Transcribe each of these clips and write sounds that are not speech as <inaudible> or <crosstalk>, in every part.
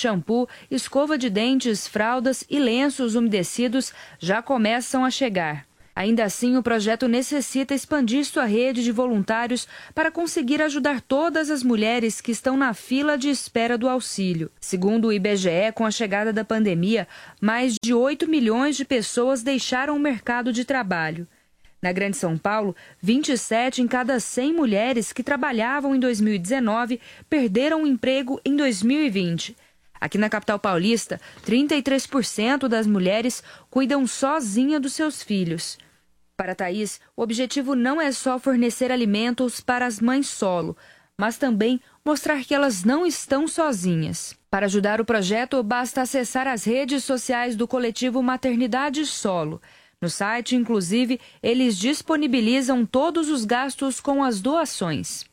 shampoo, escova de dentes, fraldas e lenços umedecidos já começam a chegar. Ainda assim, o projeto necessita expandir sua rede de voluntários para conseguir ajudar todas as mulheres que estão na fila de espera do auxílio. Segundo o IBGE, com a chegada da pandemia, mais de 8 milhões de pessoas deixaram o mercado de trabalho. Na Grande São Paulo, 27 em cada 100 mulheres que trabalhavam em 2019 perderam o emprego em 2020. Aqui na capital paulista, 33% das mulheres cuidam sozinha dos seus filhos. Para Thaís, o objetivo não é só fornecer alimentos para as mães solo, mas também mostrar que elas não estão sozinhas. Para ajudar o projeto, basta acessar as redes sociais do coletivo Maternidade Solo. No site, inclusive, eles disponibilizam todos os gastos com as doações.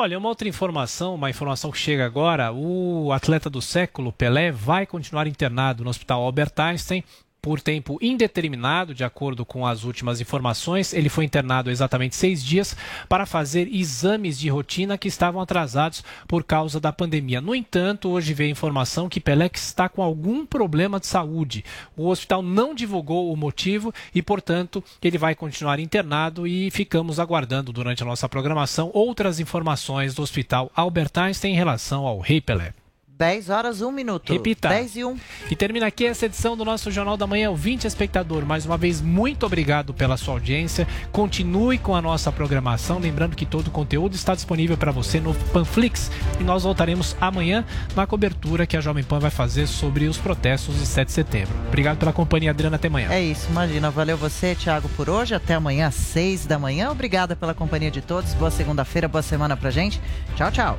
Olha, uma outra informação, uma informação que chega agora: o atleta do século, Pelé, vai continuar internado no Hospital Albert Einstein por tempo indeterminado, de acordo com as últimas informações. Ele foi internado exatamente seis dias para fazer exames de rotina que estavam atrasados por causa da pandemia. No entanto, hoje veio a informação que Pelé está com algum problema de saúde. O hospital não divulgou o motivo e, portanto, ele vai continuar internado e ficamos aguardando durante a nossa programação outras informações do Hospital Albert Einstein em relação ao Rei Pelé. 10 horas, 1 minuto. Repita. 10 e 1. E termina aqui essa edição do nosso Jornal da Manhã, o 20 espectador. Mais uma vez, muito obrigado pela sua audiência. Continue com a nossa programação. Lembrando que todo o conteúdo está disponível para você no Panflix. E nós voltaremos amanhã na cobertura que a Jovem Pan vai fazer sobre os protestos de 7 de setembro. Obrigado pela companhia, Adriana. Até amanhã. É isso, imagina. Valeu você, Thiago, por hoje. Até amanhã, às 6 da manhã. Obrigada pela companhia de todos. Boa segunda-feira, boa semana pra gente. Tchau, tchau.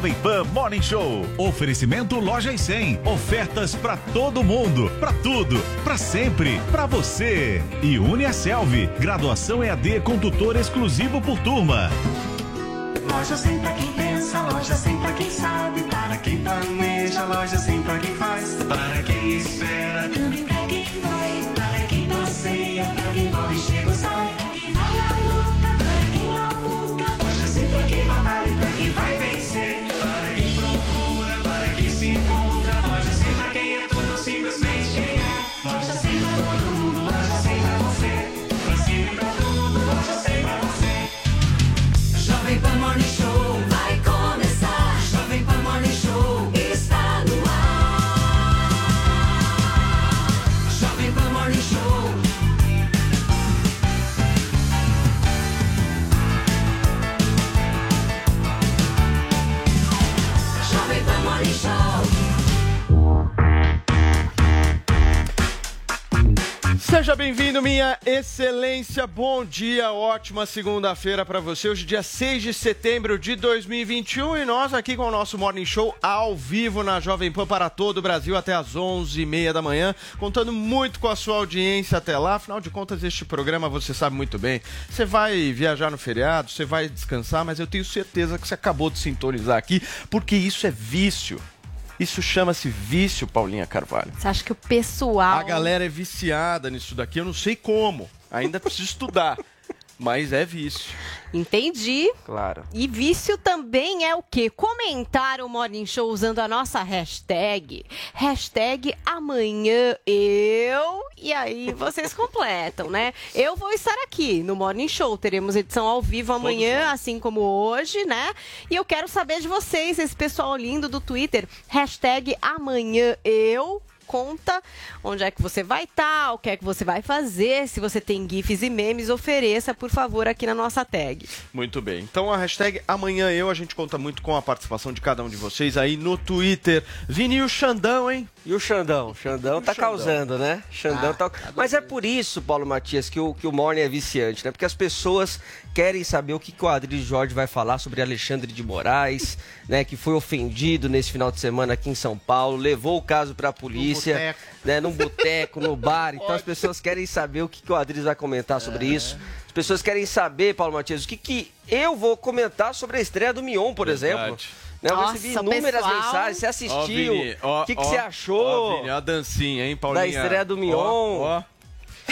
Jovem Pan Morning Show. Oferecimento Loja e 100. Ofertas para todo mundo, para tudo, para sempre, para você. E Uniaselv. Graduação EAD com tutor exclusivo por turma. Loja 100 pra quem pensa, loja 100 pra quem sabe, para quem planeja, loja 100 pra quem faz, para quem espera, também pra quem bem-vindo, minha excelência. Bom dia, ótima segunda-feira para você. Hoje, dia 6 de setembro de 2021, e nós aqui com o nosso Morning Show ao vivo na Jovem Pan para todo o Brasil até às 11h30 da manhã, contando muito com a sua audiência até lá. Afinal de contas, este programa você sabe muito bem. Você vai viajar no feriado, você vai descansar, mas eu tenho certeza que você acabou de sintonizar aqui, porque isso é vício. Isso chama-se vício, Paulinha Carvalho. Você acha que o pessoal. A galera é viciada nisso daqui, eu não sei como. Ainda preciso estudar. <laughs> Mas é vício. Entendi. Claro. E vício também é o quê? Comentar o Morning Show usando a nossa hashtag. Hashtag amanhã eu. E aí vocês completam, né? Eu vou estar aqui no Morning Show. Teremos edição ao vivo amanhã, assim como hoje, né? E eu quero saber de vocês, esse pessoal lindo do Twitter. Hashtag amanhã eu conta onde é que você vai estar, o que é que você vai fazer. Se você tem GIFs e memes, ofereça, por favor, aqui na nossa tag. Muito bem. Então a hashtag amanhã eu, a gente conta muito com a participação de cada um de vocês aí no Twitter. Vini o Xandão, hein? E o Xandão? Xandão tá Xandão? causando, né? Xandão Ah, tá... Mas é por isso, Paulo Matias, que o, que o Morning é viciante, né? Porque as pessoas querem saber o que, que o Adriles Jorge vai falar sobre Alexandre de Moraes, né? Que foi ofendido nesse final de semana aqui em São Paulo, levou o caso pra polícia, boteco. né? Num boteco, no bar. Então as pessoas querem saber o que, que o Adriles vai comentar sobre isso. As pessoas querem saber, Paulo Matias, o que, que eu vou comentar sobre a estreia do Mion, por exemplo. Né, eu Nossa, recebi inúmeras pessoal. mensagens. Você Ó, assistiu? Ó, o que, que ó, você Ó, achou? Vini, ó a dancinha, hein, Paulinha? Da estreia do Mion. Ó, ó.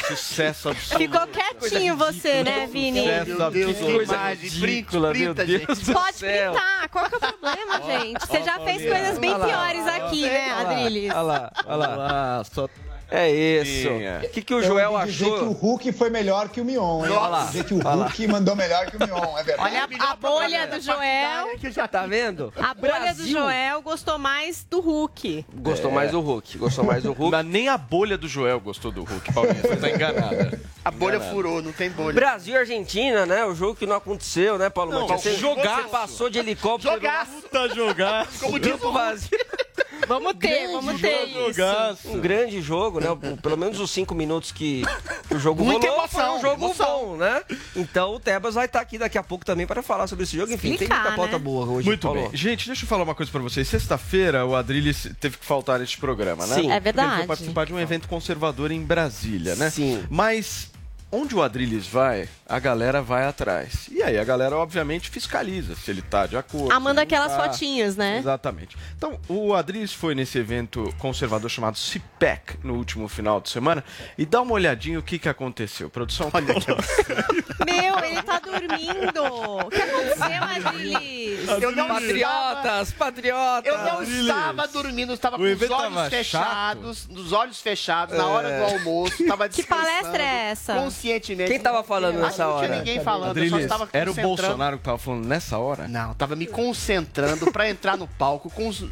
Sucesso <laughs> absoluto. Ficou quietinho você, né, Vini? Sucesso Deus, que imagem. ridícula, meu Deus Pode céu. printar. Qual que é o problema, gente? Você já fez coisas bem piores aqui, né, Adriles? Olha lá, olha lá. Só É isso. Tinha. O que, que o Eu Joel ouvi dizer que o achou? Hulk foi melhor que o Mion, hein? Olha lá. Dizer que o Hulk mandou melhor que o Mion, é verdade. Olha a bolha do Joel. Que já Tá vendo? A bolha do Brasil Joel gostou mais do Hulk. Gostou mais do Hulk. Gostou mais do Hulk. Mas nem a bolha do Joel gostou do Hulk, Paulinha. Você tá enganada. A bolha furou, não tem bolha. Brasil e Argentina, né? O jogo que não aconteceu, né, Paulo Não, Matias? Você, jogaço. você passou de helicóptero. Jogaço. Tá jogado. Como diz o vazio. Vamos ter, vamos ter isso. Um grande jogo, né? Pelo menos os cinco minutos que o jogo Muita rolou emoção, foi um jogo emoção. bom, né? Então o Tebas vai estar aqui daqui a pouco também para falar sobre esse jogo. Enfim, tem Explicar, muita pauta né? boa hoje. Muito Paulo. bem. Gente, deixa eu falar uma coisa pra vocês. Sexta-feira, o Adriles teve que faltar neste programa, né? Sim. Porque É Ele foi verdade. participar de um evento conservador em Brasília, né? Sim. Mas onde o Adriles vai, a galera vai atrás. E aí a galera, obviamente, fiscaliza se ele tá de acordo. Ah, manda aquelas tá. fotinhas, né? Exatamente. Então, o Adriles foi nesse evento conservador chamado CIPEC no último final de semana e dá uma olhadinha o que, que aconteceu. Produção, olha que <laughs> Meu, ele tá dormindo. O que aconteceu, Adriles? Eu não estava, Patriotas, patriotas. eu não estava dormindo, eu estava com os olhos fechados, dos olhos fechados, na hora do almoço, tava Que palestra é essa? Conscientemente. Quem tava falando nessa que Não tinha hora? ninguém falando, eu só Adriles, estava era o. Bolsonaro que tava falando nessa hora? Não, tava me concentrando para entrar no palco com os, os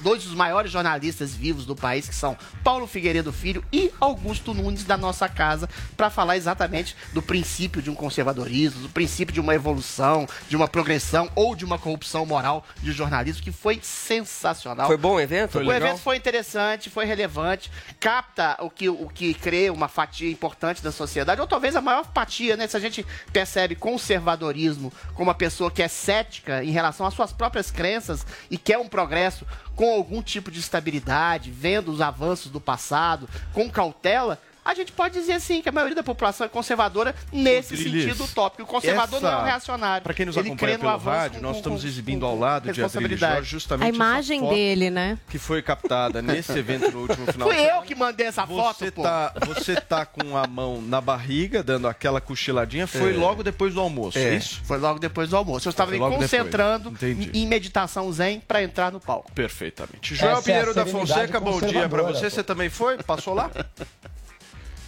dois dos maiores jornalistas vivos do país, que são Paulo Figueiredo Filho e Augusto Nunes da nossa casa, para falar exatamente do princípio de um conservadorismo, do princípio de uma evolução, de uma progressão ou de uma corrupção moral de jornalismo, que foi sensacional. Foi bom o evento? Foi O legal? evento foi interessante, foi relevante, capta o que, o que crê uma fatia importante da sociedade, ou talvez a maior fatia, né? Se a gente percebe conservadorismo como uma pessoa que é cética em relação às suas próprias crenças e quer um progresso com algum tipo de estabilidade, vendo os avanços do passado, com cautela. A gente pode dizer sim que a maioria da população é conservadora nesse Rodrigues, sentido utópico. O conservador essa- não é um reacionário. Pra quem nos Ele acompanha pelo avanço rádio, com- nós com- estamos exibindo com ao lado de responsabilidade. Jorge justamente A essa imagem foto dele, né? que foi captada nesse evento no último final Fui eu que mandei essa foto, Você pô. tá, você tá com a mão na barriga, dando aquela cochiladinha, foi logo depois do almoço, é, É, isso? Foi logo depois do almoço. Eu estava me concentrando em meditação zen para entrar no palco. Perfeitamente. Joel é Pinheiro da Fonseca, bom dia pra conservadora, você. pô. Você também foi? Passou lá?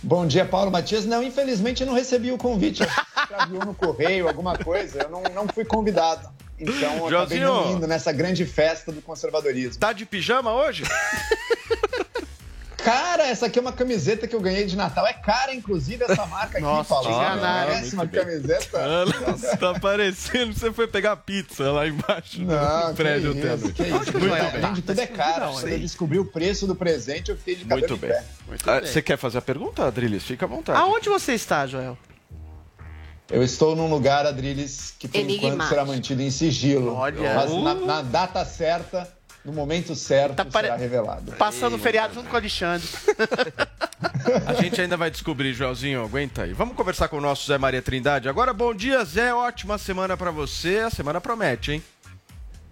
Bom dia, Paulo Matias. Não, infelizmente eu não recebi o convite. Extraviou no correio, alguma coisa. Eu não, não fui convidado. Então eu acabei Joãozinho. não indo nessa grande festa do conservadorismo. Tá de pijama hoje? <laughs> Cara, essa aqui é uma camiseta que eu ganhei de Natal. É cara, inclusive, essa <laughs> marca aqui, Nossa, Paulo. te enganaram, muito bem. camiseta? Nossa, tá parecendo que você foi pegar pizza lá embaixo Não, do prédio isso, que isso. Muito Além bem. de tudo é caro. Quando eu descobri o preço do presente, eu fiquei de cabelo Muito em bem. pé. Ah, Você quer fazer a pergunta, Adriles? Fica à vontade. Aonde você está, Joel? Eu estou num lugar, Adriles, que por enquanto Enigmático. será mantido em sigilo. Olha. Mas na, na data certa, no momento certo, Tá pare- será revelado. Passando o feriado junto com o Alexandre. <laughs> A gente ainda vai descobrir, Joelzinho. Aguenta aí. Vamos conversar com o nosso Zé Maria Trindade. Agora, bom dia, Zé. Ótima semana pra você. A semana promete, hein?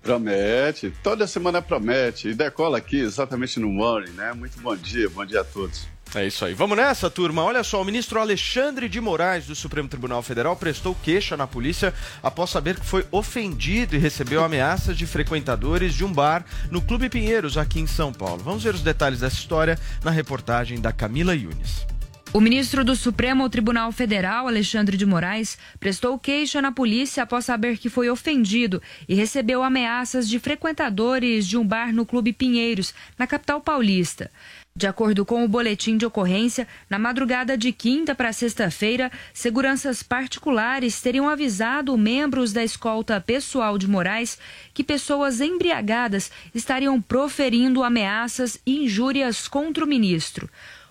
Promete, toda semana promete. E decola aqui exatamente no morning, né? Muito bom dia, bom dia a todos. É isso aí. Vamos nessa, turma. Olha só, o ministro Alexandre de Moraes, do Supremo Tribunal Federal, prestou queixa na polícia após saber que foi ofendido e recebeu ameaças de frequentadores de um bar no Clube Pinheiros, aqui em São Paulo. Vamos ver os detalhes dessa história na reportagem da Camila Yunes. O ministro do Supremo Tribunal Federal, Alexandre de Moraes, prestou queixa na polícia após saber que foi ofendido e recebeu ameaças de frequentadores de um bar no Clube Pinheiros, na capital paulista. De acordo com o boletim de ocorrência, na madrugada de quinta para sexta-feira, seguranças particulares teriam avisado membros da escolta pessoal de Moraes que pessoas embriagadas estariam proferindo ameaças e injúrias contra o ministro.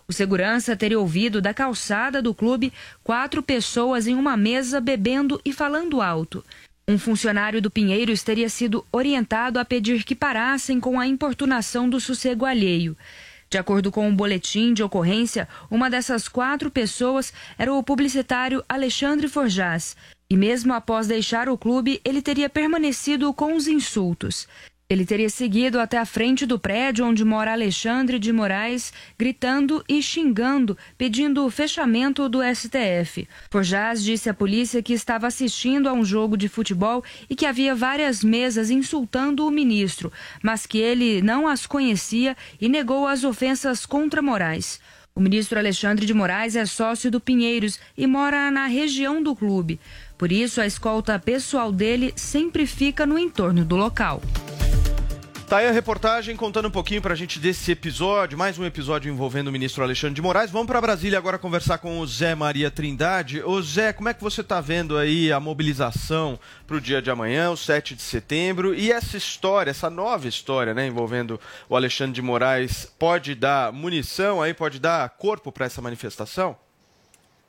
O segurança teria ouvido da calçada do clube quatro pessoas em uma mesa bebendo e falando alto. Um funcionário do Pinheiros teria sido orientado a pedir que parassem com a importunação do sossego alheio. De acordo com um boletim de ocorrência, uma dessas quatro pessoas era o publicitário Alexandre Forjás. E mesmo após deixar o clube, ele teria permanecido com os insultos. Ele teria seguido até a frente do prédio onde mora Alexandre de Moraes, gritando e xingando, pedindo o fechamento do STF. Forjás disse à polícia que estava assistindo a um jogo de futebol e que havia várias mesas insultando o ministro, mas que ele não as conhecia e negou as ofensas contra Moraes. O ministro Alexandre de Moraes é sócio do Pinheiros e mora na região do clube. Por isso, a escolta pessoal dele sempre fica no entorno do local. Tá aí a reportagem contando um pouquinho pra gente desse episódio, mais um episódio envolvendo o ministro Alexandre de Moraes. Vamos para Brasília agora conversar com o Zé Maria Trindade. Ô Zé, como é que você tá vendo aí a mobilização pro dia de amanhã, o 7 de setembro, e essa história, essa nova história, né, envolvendo o Alexandre de Moraes, pode dar munição aí, pode dar corpo para essa manifestação?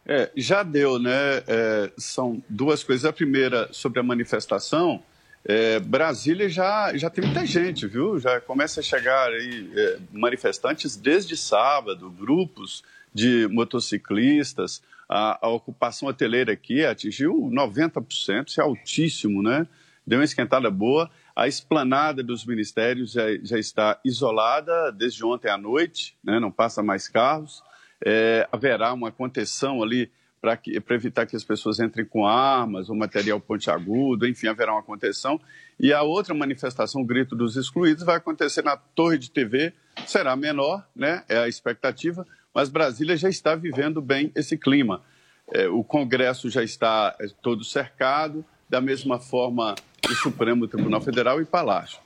É, já deu, né? É, são duas coisas. A primeira, sobre a manifestação, é, Brasília já, já tem muita gente, viu? Já começa a chegar aí é, manifestantes desde sábado, grupos de motociclistas. A, a ocupação hoteleira aqui atingiu 90%, isso é altíssimo, né? Deu uma esquentada boa. A esplanada dos ministérios já, já está isolada desde ontem à noite, né? não passa mais carros. É, haverá uma contenção ali para evitar que as pessoas entrem com armas ou material pontiagudo, enfim, haverá uma contenção. E a outra manifestação, o Grito dos Excluídos, vai acontecer na Torre de TV, será menor, né? é a expectativa, mas Brasília já está vivendo bem esse clima. É, o Congresso já está é, todo cercado, da mesma forma o Supremo Tribunal Federal e Palácio.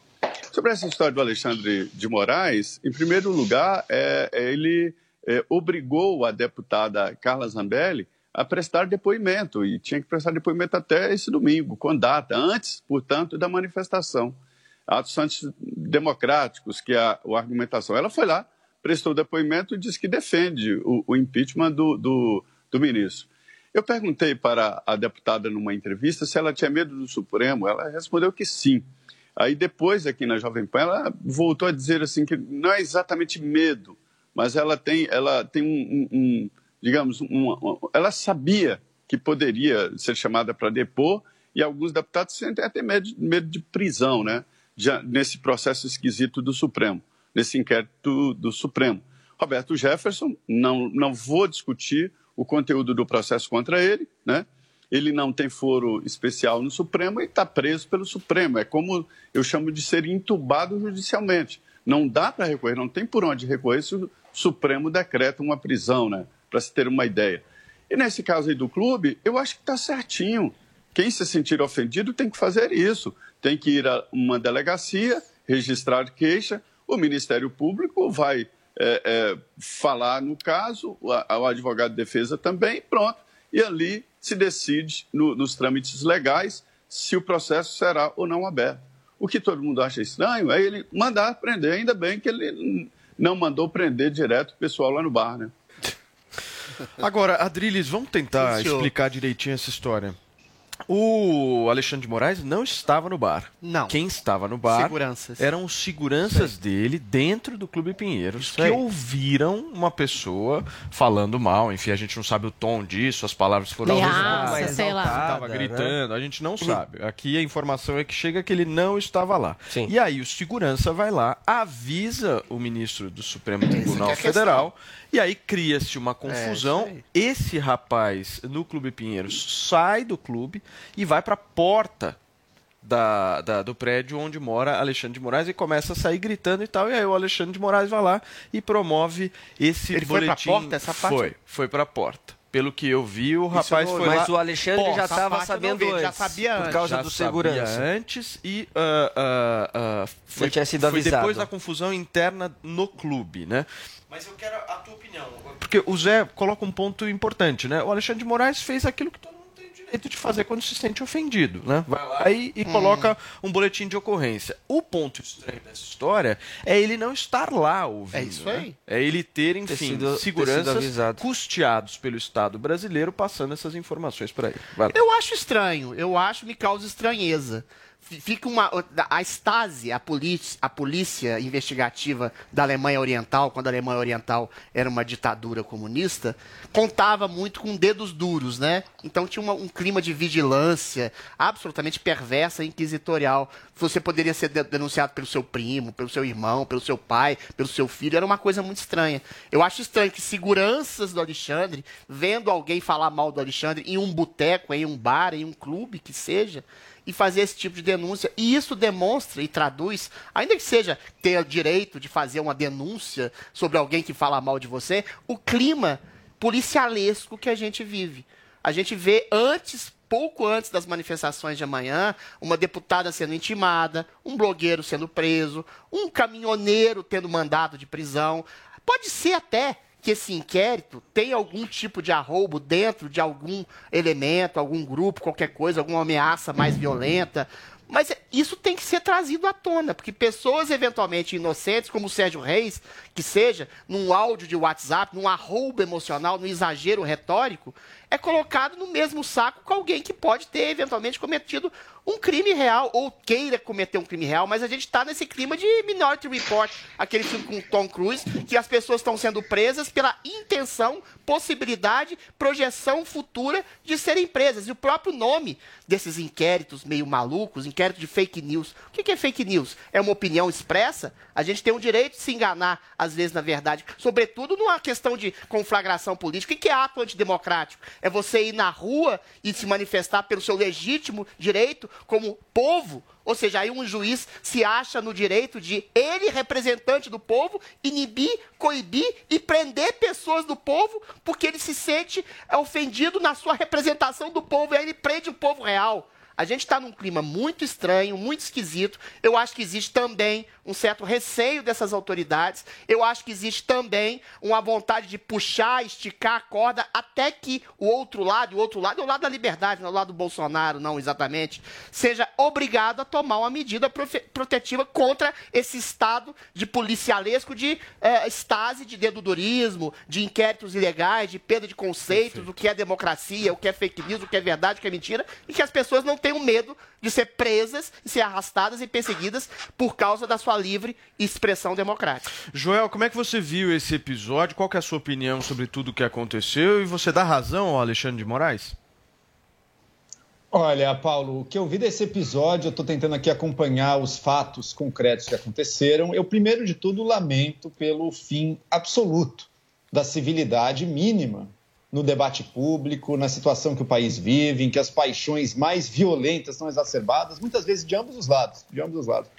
Sobre essa história do Alexandre de Moraes, em primeiro lugar, é, é ele é, obrigou a deputada Carla Zambelli a prestar depoimento e tinha que prestar depoimento até esse domingo, com data, antes, portanto, da manifestação. Atos antidemocráticos, que é a, a argumentação. Ela foi lá, prestou depoimento e disse que defende o, o impeachment do, do, do ministro. Eu perguntei para a deputada numa entrevista se ela tinha medo do Supremo. Ela respondeu que sim. Aí depois, aqui na Jovem Pan, ela voltou a dizer assim que não é exatamente medo, mas ela tem, ela tem um, um, um digamos, uma, uma, ela sabia que poderia ser chamada para depor e alguns deputados sentem até medo, medo de prisão, né? Já, nesse processo esquisito do Supremo, nesse inquérito do Supremo. Roberto Jefferson, não, não vou discutir o conteúdo do processo contra ele, né? Ele não tem foro especial no Supremo e está preso pelo Supremo. É como eu chamo de ser entubado judicialmente. Não dá para recorrer, não tem por onde recorrer se o Supremo decreta uma prisão, né? Para se ter uma ideia. E nesse caso aí do clube, eu acho que está certinho. Quem se sentir ofendido tem que fazer isso. Tem que ir a uma delegacia, registrar queixa, o Ministério Público vai é, é, falar no caso, o, advogado de defesa também, pronto. E ali se decide, no, nos trâmites legais, se o processo será ou não aberto. O que todo mundo acha estranho é ele mandar prender, ainda bem que ele não mandou prender direto o pessoal lá no bar, né? Agora, Adriles, vamos tentar Sim, explicar direitinho essa história. O Alexandre de Moraes não estava no bar. Não. Quem estava no bar seguranças. eram os seguranças Sim. dele dentro do Clube Pinheiros que ouviram uma pessoa falando mal. Enfim, a gente não sabe o tom disso, as palavras foram Nossa, sei lá. Estava gritando, a gente não sabe. Aqui a informação é que chega que ele não estava lá. Sim. E aí o segurança vai lá, avisa o ministro do Supremo Tribunal é Federal. Questão e aí cria-se uma confusão. É, Esse rapaz no Clube Pinheiros sai do clube e vai para a porta da, da, do prédio onde mora Alexandre de Moraes e começa a sair gritando e tal. E aí o Alexandre de Moraes vai lá e promove esse Ele boletim. Foi para a porta essa parte? Foi, foi para a porta Pelo que eu vi, o rapaz não- foi mas lá... o Alexandre Pô, já estava sabendo vi, antes. já sabia por antes. causa já do sabia segurança. antes e ah, ah, ah, foi, tinha sido foi avisado. depois da confusão interna no clube, né? Mas eu quero a tua opinião. Porque o Zé coloca um ponto importante, né? O Alexandre de Moraes fez aquilo que todo direito de fazer quando se sente ofendido, né? Vai lá e, e coloca um boletim de ocorrência. O ponto estranho dessa história é ele não estar lá ouvindo. É isso né? aí. É ele ter, enfim, sido- sido seguranças avisado. custeados pelo Estado brasileiro passando essas informações para ele. Eu acho estranho, eu acho me causa estranheza. Fica uma. A Stasi, a polícia, a polícia investigativa da Alemanha Oriental, quando a Alemanha Oriental era uma ditadura comunista, contava muito com dedos duros, né? Então tinha uma- um clima de vigilância absolutamente perversa inquisitorial. Você poderia ser de- denunciado pelo seu primo, pelo seu irmão, pelo seu pai, pelo seu filho. Era uma coisa muito estranha. Eu acho estranho que seguranças do Alexandre, vendo alguém falar mal do Alexandre em um boteco, em um bar, em um clube, que seja, e fazer esse tipo de denúncia. E isso demonstra e traduz, ainda que seja ter o direito de fazer uma denúncia sobre alguém que fala mal de você, o clima policialesco que a gente vive. A gente vê antes, pouco antes das manifestações de amanhã, uma deputada sendo intimada, um blogueiro sendo preso, um caminhoneiro tendo mandado de prisão. Pode ser até que esse inquérito tenha algum tipo de arroubo dentro de algum elemento, algum grupo, qualquer coisa, alguma ameaça mais violenta. Mas isso tem que ser trazido à tona, porque pessoas eventualmente inocentes, como o Sérgio Reis, que seja, num áudio de WhatsApp, num arroubo emocional, num exagero retórico, é colocado no mesmo saco com alguém que pode ter eventualmente cometido um crime real, ou queira cometer um crime real, mas a gente está nesse clima de Minority Report, aquele filme com Tom Cruise, que as pessoas estão sendo presas pela intenção, possibilidade, projeção futura de serem presas. E o próprio nome desses inquéritos meio malucos, inquérito de fake news. O que é fake news? É uma opinião expressa? A gente tem o direito de se enganar, às vezes, na verdade, sobretudo numa questão de conflagração política. O que é ato antidemocrático? É você ir na rua e se manifestar pelo seu legítimo direito como povo? Ou seja, aí um juiz se acha no direito de ele, representante do povo, inibir, coibir e prender pessoas do povo porque ele se sente ofendido na sua representação do povo e aí ele prende o povo real. A gente está num clima muito estranho, muito esquisito. Eu acho que existe também um certo receio dessas autoridades. Eu acho que existe também uma vontade de puxar, esticar a corda até que o outro lado, o outro lado é o lado da liberdade, não é o lado do Bolsonaro, não exatamente, seja obrigado a tomar uma medida protetiva contra esse estado de policialesco, de eh, estase, de dedudorismo, de inquéritos ilegais, de perda de conceitos, do que é democracia, o que é fake news, o que é verdade, o que é mentira, e que as pessoas não tenham medo de ser presas, e ser arrastadas e perseguidas por causa da sua livre expressão democrática. Joel, como é que você viu esse episódio? Qual que é a sua opinião sobre tudo o que aconteceu? E você dá razão ao Alexandre de Moraes? Olha, Paulo, o que eu vi desse episódio, eu estou tentando aqui acompanhar os fatos concretos que aconteceram. Eu, primeiro de tudo, lamento pelo fim absoluto da civilidade mínima no debate público, na situação que o país vive, em que as paixões mais violentas são exacerbadas, muitas vezes de ambos os lados, de ambos os lados.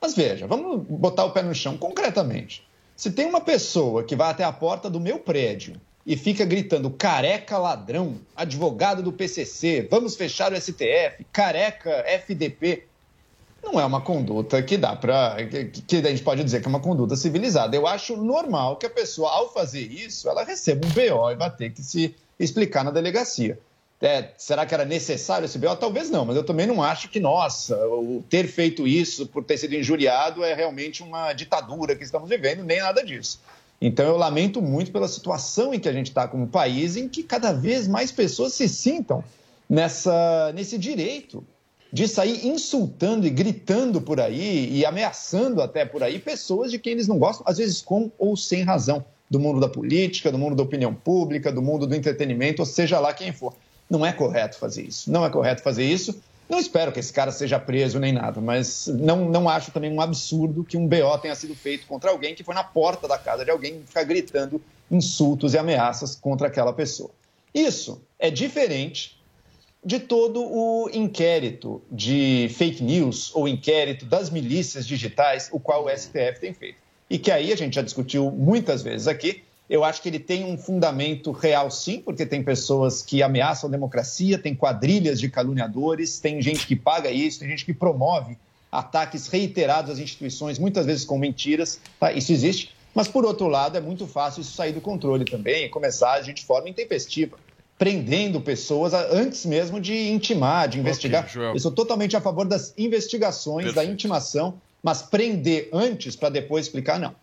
Mas veja, vamos botar o pé no chão concretamente. Se tem uma pessoa que vai até a porta do meu prédio e fica gritando careca ladrão, advogado do PCC, vamos fechar o STF, careca FDP, não é uma conduta que dá para que, a gente pode dizer que é uma conduta civilizada. Eu acho normal que a pessoa, ao fazer isso, ela receba um BO e vai ter que se explicar na delegacia. É, será que era necessário esse BO? Talvez não, mas eu também não acho que, nossa, o ter feito isso por ter sido injuriado é realmente uma ditadura que estamos vivendo, nem nada disso. Então eu lamento muito pela situação em que a gente está como país, em que cada vez mais pessoas se sintam nessa, nesse direito de sair insultando e gritando por aí e ameaçando até por aí pessoas de quem eles não gostam, às vezes com ou sem razão, do mundo da política, do mundo da opinião pública, do mundo do entretenimento, ou seja lá quem for. Não é correto fazer isso. Não é correto fazer isso. Não espero que esse cara seja preso nem nada, mas não, não acho também um absurdo que um BO tenha sido feito contra alguém que foi na porta da casa de alguém ficar gritando insultos e ameaças contra aquela pessoa. Isso é diferente de todo o inquérito de fake news ou inquérito das milícias digitais, o qual o STF tem feito. E que aí a gente já discutiu muitas vezes aqui, Eu acho que ele tem um fundamento real, sim, porque tem pessoas que ameaçam a democracia, tem quadrilhas de caluniadores, tem gente que paga isso, tem gente que promove ataques reiterados às instituições, muitas vezes com mentiras. Tá? Isso existe. Mas, por outro lado, é muito fácil isso sair do controle também e começar a agir de forma intempestiva, prendendo pessoas antes mesmo de intimar, de investigar. Joel. Eu sou totalmente a favor das investigações, da intimação, mas prender antes para depois explicar, não.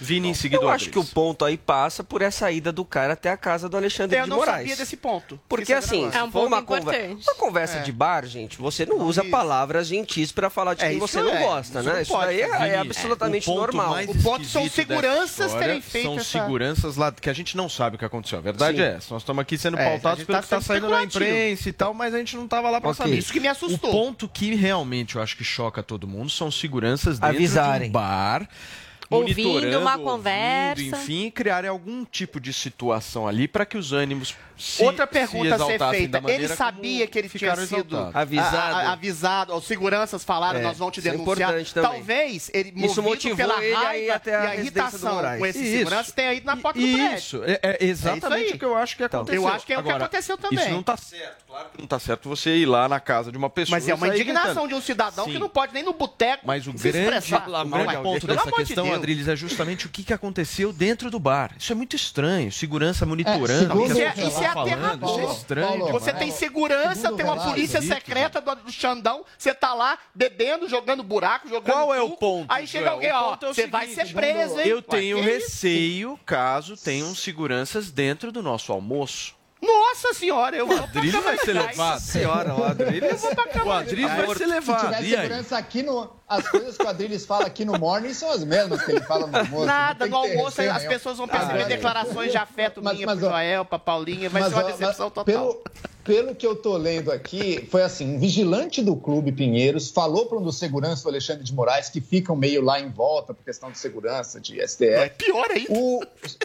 Vini em seguida Eu acho que o ponto aí passa por essa ida do cara até a casa do Alexandre Eu de não Moraes. sabia desse ponto. Porque assim. É um ponto uma, conver- uma conversa É. de bar, gente, você não usa palavras gentis pra falar de É quem você não é. gosta, Isso né? não Isso pode daí é, é absolutamente o normal. O ponto são seguranças terem feito São essa- seguranças lá que a gente não sabe o que aconteceu. A verdade Sim. é essa. Nós estamos aqui sendo É, pautados gente pelo tá que está saindo na imprensa e tal, mas a gente não estava lá para saber. Isso que me assustou. O ponto que realmente eu acho que choca todo mundo são seguranças dentro Avisarem. de um bar. Ouvindo monitorando, uma ouvindo, conversa. enfim, criarem algum tipo de situação ali para que os ânimos se, Outra se pergunta a ser feita. Ele sabia que ele tinha sido. Avisado. a- a- avisado, os seguranças falaram, É, nós vamos te isso é denunciar. importante também. Talvez ele Isso movido motivou pela ele a ir raiva até a e a irritação com esses Isso. seguranças tenha ido na porta do prédio. Isso, é, é exatamente É isso o que eu acho que aconteceu. Eu acho que é o que Agora, aconteceu também. Isso não tá certo, claro que não tá certo você ir lá na casa de uma pessoa Mas é uma indignação gritando. de um cidadão Sim. que não pode nem no boteco Mas o se grande, expressar. o grande ponto pelo dessa amor de questão, Deus. Adriles, é justamente o que, que aconteceu dentro do bar. Isso é muito estranho. Segurança monitorando. segundo o que Isso é, isso é aterrador. Isso é estranho. Paulo, Você tem segurança, segundo tem uma polícia secreta do, do Xandão, você tá lá bebendo, jogando buraco, jogando Qual é o ponto? Aí chega Joel? alguém, O ó, é você vai ser preso, hein? Eu tenho receio caso tenham seguranças dentro do nosso almoço. Nossa senhora, eu vou pra Adriles vai ser levado. Senhora, o Adriles, o Adriles vai ser Se levado. tiver E aí? segurança aqui no. As coisas que o Adriles fala aqui no morning são as mesmas que ele fala no almoço. Nada, no almoço as nenhum. pessoas vão perceber Ah, declarações de afeto Mas- minha mas, pro Joel, pra Paulinha, vai Mas, ser uma decepção mas total. Pelo, que eu tô lendo aqui, foi assim: um vigilante do clube Pinheiros falou para um dos seguranças do Alexandre de Moraes, que ficam meio lá em volta por questão de segurança, de É STF. pior ainda. O,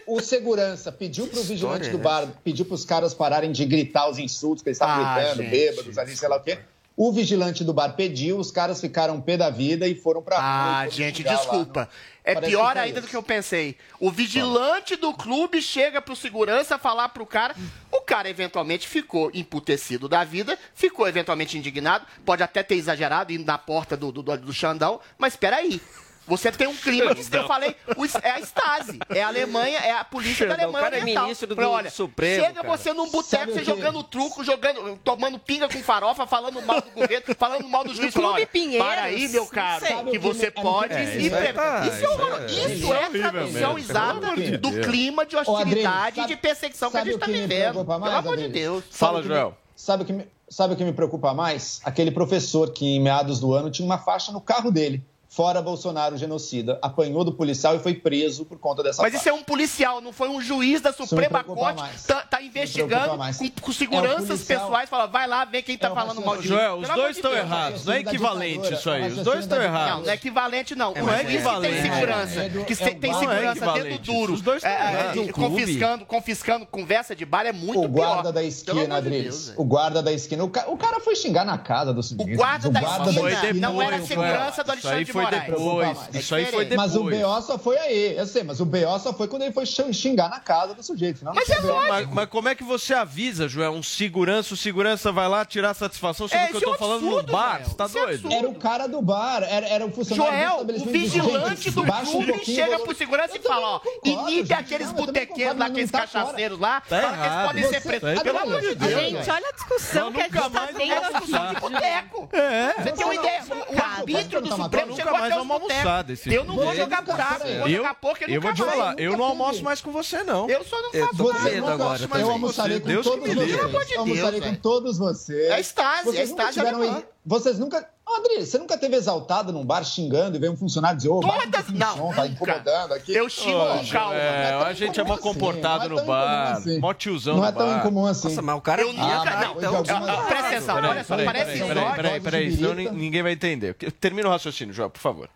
o segurança pediu pro vigilante história do é bar, pediu pros caras pararem de gritar os insultos que eles estavam Ah, gritando, gente. bêbados ali, sei lá o quê. O vigilante do bar pediu, os caras ficaram pé da vida e foram pra rua Ah, gente, desculpa. no- É Parece pior ainda do que eu pensei. O vigilante do clube chega pro segurança falar pro cara. O cara eventualmente ficou emputecido da vida, ficou eventualmente indignado, pode até ter exagerado indo na porta do, do, do Xandão, mas peraí. Você tem um clima que eu falei, é a Stasi, é a Alemanha, é a polícia da Alemanha o cara é Oriental. ministro do Falei, olha, Supremo, chega cara. você num boteco, você jogando truco, jogando, tomando pinga com farofa, falando mal do governo, falando mal do juiz. Clube Pinheiros, para aí, meu caro, que que você é pode é, ir isso aí tá- isso, é, isso é- é é tradução exata do clima de hostilidade e de perseguição que a gente tá me vivendo. Pelo amor de? Deus. Sabe Fala, o que me- Joel. Sabe o, que me, sabe o que me preocupa mais? Aquele professor que, em meados do ano, tinha uma faixa no carro dele. Fora Bolsonaro genocida. Apanhou do policial e foi preso por conta dessa Mas faixa. isso é um policial, não foi um juiz da Suprema Corte. Tá, tá investigando com, com É seguranças o policial- pessoais. Fala, vai lá ver quem tá É falando mal de mim. Joel, os dois estão errados. Não é equivalente isso aí. é Os dois estão errados. Não, não é equivalente, não. É, um mas juiz é que tem equivalente. segurança, É que é se- tem Não é segurança dedo equivalente. duro, Os dois estão é, é, confiscando, confiscando conversa de bar é muito O guarda da esquina, Adriles. O guarda da esquina. O, ca- o cara foi xingar na casa do O guarda da esquina não era segurança do Alexandre de foi depois. É Isso aí foi diferente. depois. Mas o BO só foi aí. Eu sei, mas o BO só foi quando ele foi xingar na casa do sujeito. Não Mas é. Mas, mas como é que você avisa, Joel? Um segurança, o segurança vai lá tirar satisfação sobre É, o que eu é tô um falando absurdo, no bar? Joel. Você tá Isso é doido? Era o cara do bar, era, era o funcionário do Joel, o vigilante do um clube pouquinho chega pro segurança e Eu fala, ó, inibe aqueles botequeiros lá, aqueles tá fora. cachaceiros lá, Tá fala que eles podem ser presos. Aí Pelo tá amor de. Deus, Gente, olha a discussão que a gente tá tendo discussão de boteco. É. Você tem uma ideia? O arbítrio do Supremo Nunca mais vamos almoçar desse Eu não vou jogar buraco, vou jogar poker eu vou nunca te falar, eu não almoço mais com você, não. Eu só não Eu faço não agora gosto mais Eu de almoçarei você. com todos vocês. Eu almoçarei com todos vocês. É Stasi, é. Vocês nunca. Ô, André, você nunca teve exaltado num bar xingando e veio um funcionário dizer, ô, um Todas- não, de som, tá incomodando aqui. Eu xingo com calma. É, é a gente é mó incomum assim, comportado não é no bar. assim. Mó tiozão Não é tão incomum assim. Nossa, mas o cara... Eu nunca, Ah, não, então, algumas- presta atenção, olha só, parece peraí, episódio. peraí, peraí, peraí, senão ninguém vai entender. Termina o raciocínio, Joel, por favor.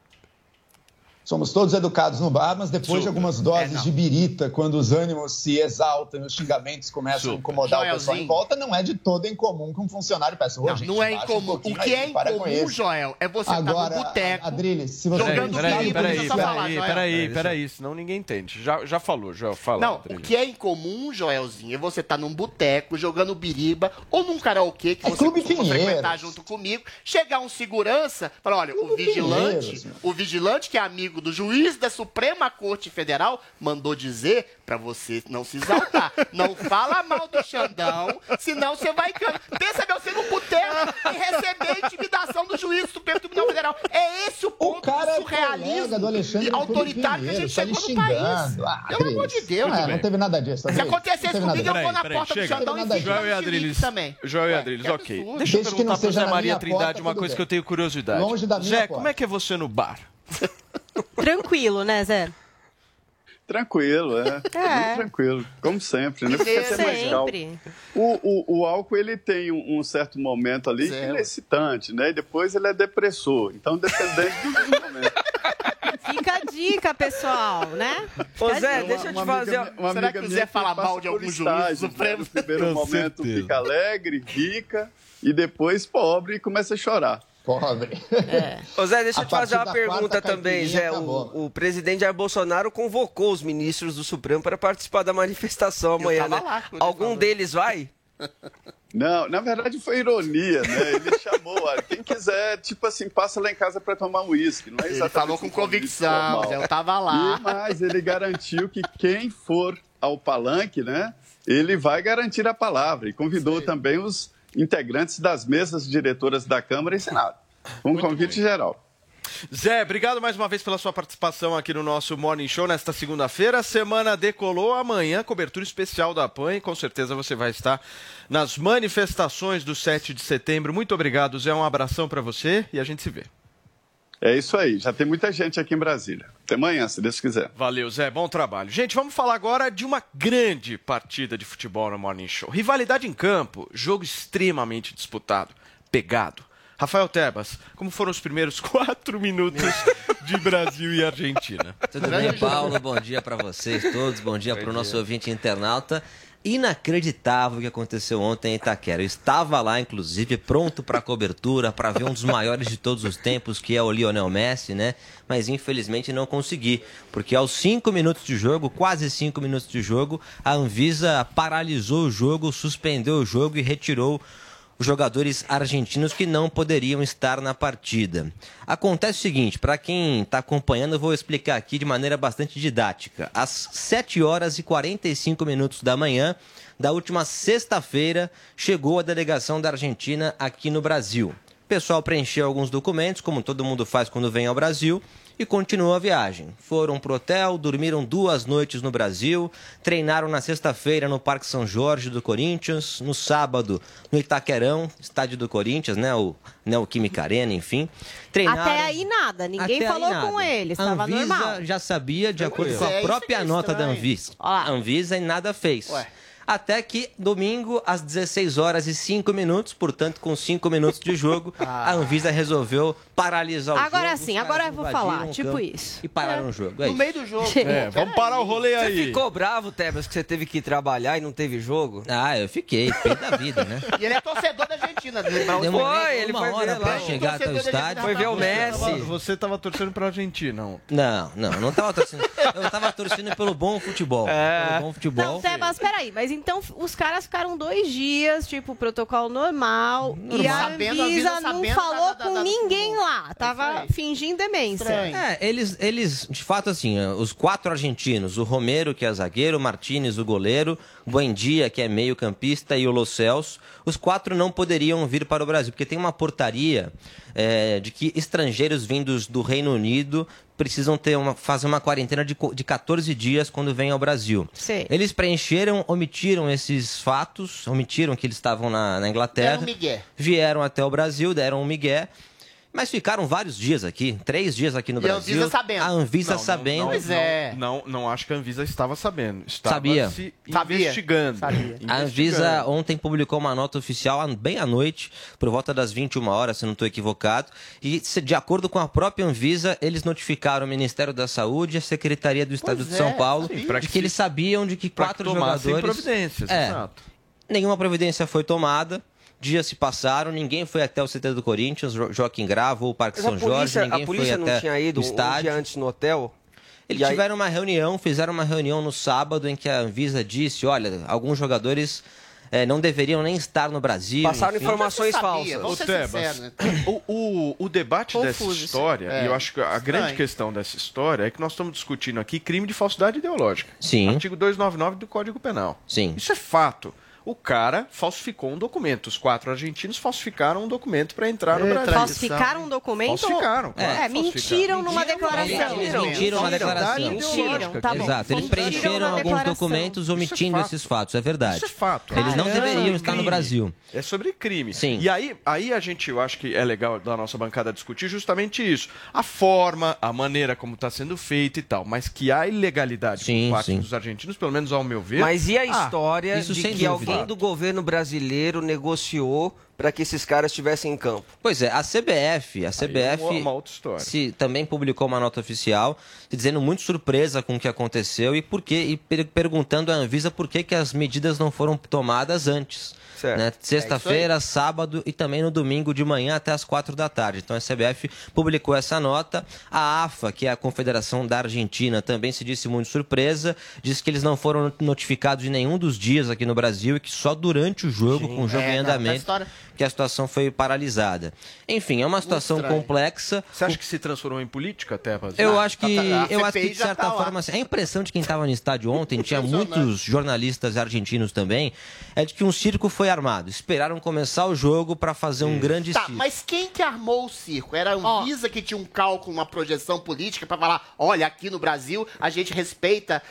Somos todos educados no bar, mas depois de algumas doses de birita, quando os ânimos se exaltam e os xingamentos começam a incomodar o pessoal em Joelzinho. volta, não é de todo incomum que um funcionário peça. "Ô, Não, gente, não é um incomum. pouquinho o que aí, é incomum, isso." Joel, é você Agora, estar no boteco, Adriles, se você jogando Peraí, biriba, peraí, peraí, Joel. peraí, peraí, senão ninguém entende. Já, já falou, Joel, fala. Não, Adriles. o que é incomum, Joelzinho, é você estar num boteco, jogando biriba, ou num karaokê que É você costuma frequentar junto comigo, chegar um segurança, falar, olha, o vigilante, o vigilante que é amigo do juiz da Suprema Corte Federal, mandou dizer pra você não se exaltar. <laughs> não fala mal do Xandão, senão você vai... Pensa, meu, você no boteco e receber a intimidação do juiz do Supremo Tribunal Federal. É esse o ponto cara do é surrealismo colega do Alexandre e autoritário que a gente tá chegou no país. Ah, Pelo amor de. Deus, Ah, não teve nada disso. Se Adriles. acontecesse comigo, nada eu vou na porta do chega. Xandão e Joel e Adriles, também. Joel e Adriles, ok. absurdo. Deixa eu Desde perguntar pra seja Zé na Maria Trindade porta, uma coisa bem. que eu tenho curiosidade. Longe da minha Zé, porta. como é que é você no bar? <laughs> Tranquilo, né, Zé? Tranquilo, é. É. Muito tranquilo, como sempre, né? Porque é até mais calmo. Sempre. O, o, o álcool ele tem um, um certo momento ali que Zero. ele é excitante, né? E depois ele é depressor. Então, dependendo do momento. Fica a dica, pessoal, né? Ô Zé, dica. deixa eu te Uma fazer. amiga- uma Será que o Zé fala mal de por algum juiz né? supremo? No primeiro Com momento certeza. fica alegre, rica, e depois pobre e começa a chorar. Pobre. Ô Zé, deixa A eu te fazer uma pergunta também, Zé. O, o presidente Jair Bolsonaro convocou os ministros do Supremo para participar da manifestação amanhã, tava né? lá Algum falou. deles vai? Não, na verdade foi ironia, né? Ele <laughs> chamou, olha, quem quiser, tipo assim, passa lá em casa para tomar um uísque. Não é Ele falou com um convicção. Zé, eu tava lá. E, mas ele garantiu que quem for ao palanque, né, ele vai garantir a palavra. E convidou também os integrantes das mesas diretoras da Câmara e Senado. Um convite geral. Zé, obrigado mais uma vez pela sua participação aqui no nosso Morning Show nesta segunda-feira. A semana decolou amanhã, cobertura especial da PAN e com certeza você vai estar nas manifestações do 7 de setembro. Muito obrigado, Zé. Um abração para você e a gente se vê. É isso aí, já tem muita gente aqui em Brasília. Até amanhã, se Deus quiser. Valeu, Zé. Bom trabalho. Gente, vamos falar agora de uma grande partida de futebol no Morning Show. Rivalidade em campo, jogo extremamente disputado, pegado. Rafael Tebas, como foram os primeiros <laughs> quatro minutos de Brasil e Argentina? Tudo bem, Paulo? Bom dia para vocês todos, bom dia para o nosso ouvinte internauta. Inacreditável o que aconteceu ontem em Itaquera. Eu estava lá, inclusive, pronto para cobertura, para ver um dos maiores de todos os tempos, que é o Lionel Messi, né? Mas infelizmente não consegui, porque aos cinco minutos de jogo, quase cinco minutos de jogo, a Anvisa paralisou o jogo, suspendeu o jogo e retirou os jogadores argentinos que não poderiam estar na partida. Acontece o seguinte, para quem está acompanhando, eu vou explicar aqui de maneira bastante didática. Às 7 horas e 45 minutos da manhã da última sexta-feira, chegou a delegação da Argentina aqui no Brasil. O pessoal preencheu alguns documentos, como todo mundo faz quando vem ao Brasil, e continuou a viagem. Foram pro hotel, dormiram duas noites no Brasil, treinaram na sexta-feira no Parque São Jorge do Corinthians, no sábado no Itaquerão, estádio do Corinthians, né, o Neoquímica Arena, enfim. Treinaram... Até aí nada, ninguém Até falou nada. com eles, A estava Anvisa normal. já sabia, de acordo Pois com é, a isso própria é nota da. Anvisa. Anvisa nada fez. Ué. Até que domingo, às 16 horas e 5 minutos, portanto, com 5 minutos de jogo, <laughs> a Anvisa resolveu paralisar o jogo. Agora Os sim, caras agora eu vou falar, o tipo isso. E pararam o jogo. É No isso. meio do jogo. <laughs> É, vamos parar o rolê Você aí. ficou bravo, Tebas, que você teve que trabalhar e não teve jogo? Ah, eu fiquei, pé da vida, né? <laughs> E ele é torcedor da Argentina. Demorei Foi, ele uma foi hora pra lá. chegar até o estádio. Foi ver o Messi. Você estava torcendo para a Argentina ontem. Não, não, não tava torcendo. Eu tava torcendo pelo bom futebol. Pelo bom futebol. Não, Tebas, peraí, mas então os caras ficaram dois dias, tipo, protocolo normal, e a Anvisa não falou com ninguém lá, isso tava aí. fingindo demência. Estranho. É, eles, eles, de fato, assim, eh, os quatro argentinos, o Romero, que é zagueiro, o Martinez, o goleiro, o Buendia, que é meio-campista, e o Lo Celso, os quatro não poderiam vir para o Brasil, porque tem uma portaria eh, de que estrangeiros vindos do Reino Unido precisam ter uma, fazer uma quarentena de, de 14 dias quando vêm ao Brasil. Sei. Eles preencheram, omitiram esses fatos, omitiram que eles estavam na, na Inglaterra Deram um migué. vieram até o Brasil, deram um migué Mas ficaram vários dias aqui, três dias aqui no E a Brasil. Anvisa sabendo. A Anvisa Não, sabendo. não, Pois não, é. Não, não, acho que a Anvisa estava sabendo. Estava Sabia. se Sabia. investigando. Sabia. <laughs> A Anvisa ontem publicou uma nota oficial bem à noite, por volta das 21 horas, se não estou equivocado. E, se- de acordo com a própria Anvisa, eles notificaram o Ministério da Saúde e a Secretaria do Estado Pois de São é, Paulo sim. De que que eles sabiam de que quatro que jogadores. providências, É. exato. Nenhuma providência foi tomada. Dias se passaram, ninguém foi até o CT do Corinthians, Jo- Joaquim Grava, o Parque Mas São a Jorge, polícia, ninguém a polícia foi não até tinha ido o um estádio. dia antes no hotel? Eles E aí- tiveram uma reunião, fizeram uma reunião no sábado em que a Anvisa disse, olha, alguns jogadores eh, não deveriam nem estar no Brasil. Passaram enfim. informações falsas. vamos ser Tebas, né? o, o, o debate dessa Confuso isso. história, É. e eu acho que a grande Estranho. questão dessa história é que nós estamos discutindo aqui crime de falsidade ideológica. Sim. Artigo 299 do Código Penal. Sim. Isso é fato. O cara falsificou um documento. Os quatro argentinos falsificaram um documento para entrar no É, Brasil. Falsificaram um documento? Falsificaram, claro, É, falsificaram. mentiram numa declaração. Eles mentiram na declaração. Mentiram, tá bom. Exato, eles preencheram alguns documentos é omitindo fato. esses fatos, é verdade. Isso é fato. Eles não Caramba. deveriam estar no. Brasil. É sobre crime. Sim. E aí, aí a gente, eu acho que é legal da nossa bancada discutir justamente isso. A forma, a maneira como está sendo feito e tal. Mas que há ilegalidade Sim, por parte sim. dos argentinos, pelo menos ao meu ver. Mas e a Ah, história isso de que dúvida. Alguém do governo brasileiro negociou para que esses caras estivessem em campo? Pois é, a CBF, a CBF uma- uma outra história. se, também publicou uma nota oficial dizendo muito surpresa com o que aconteceu e por quê, e per- perguntando à Anvisa por que, que as medidas não foram tomadas antes. Certo. né? Sexta-feira, sábado e também no domingo de manhã até as quatro da tarde. Então a CBF publicou essa nota. A AFA, que é a Confederação da Argentina, também se disse muito surpresa. Disse que eles não foram notificados de nenhum dos dias aqui no Brasil e que só durante o jogo, com o jogo É, em andamento, que a situação foi paralisada. Enfim, é uma situação complexa. Você acha que se transformou em política, Tebas? Eu Ah, acho que, tá- a eu acho que de certa tá forma, assim, a impressão de quem estava no estádio ontem, tinha muitos jornalistas argentinos também, é de que um circo foi armado. Esperaram começar o jogo para fazer um grande Tá, circo. mas quem que armou o circo? Era a Anvisa que tinha um cálculo, uma projeção política pra falar, olha, aqui no Brasil a gente respeita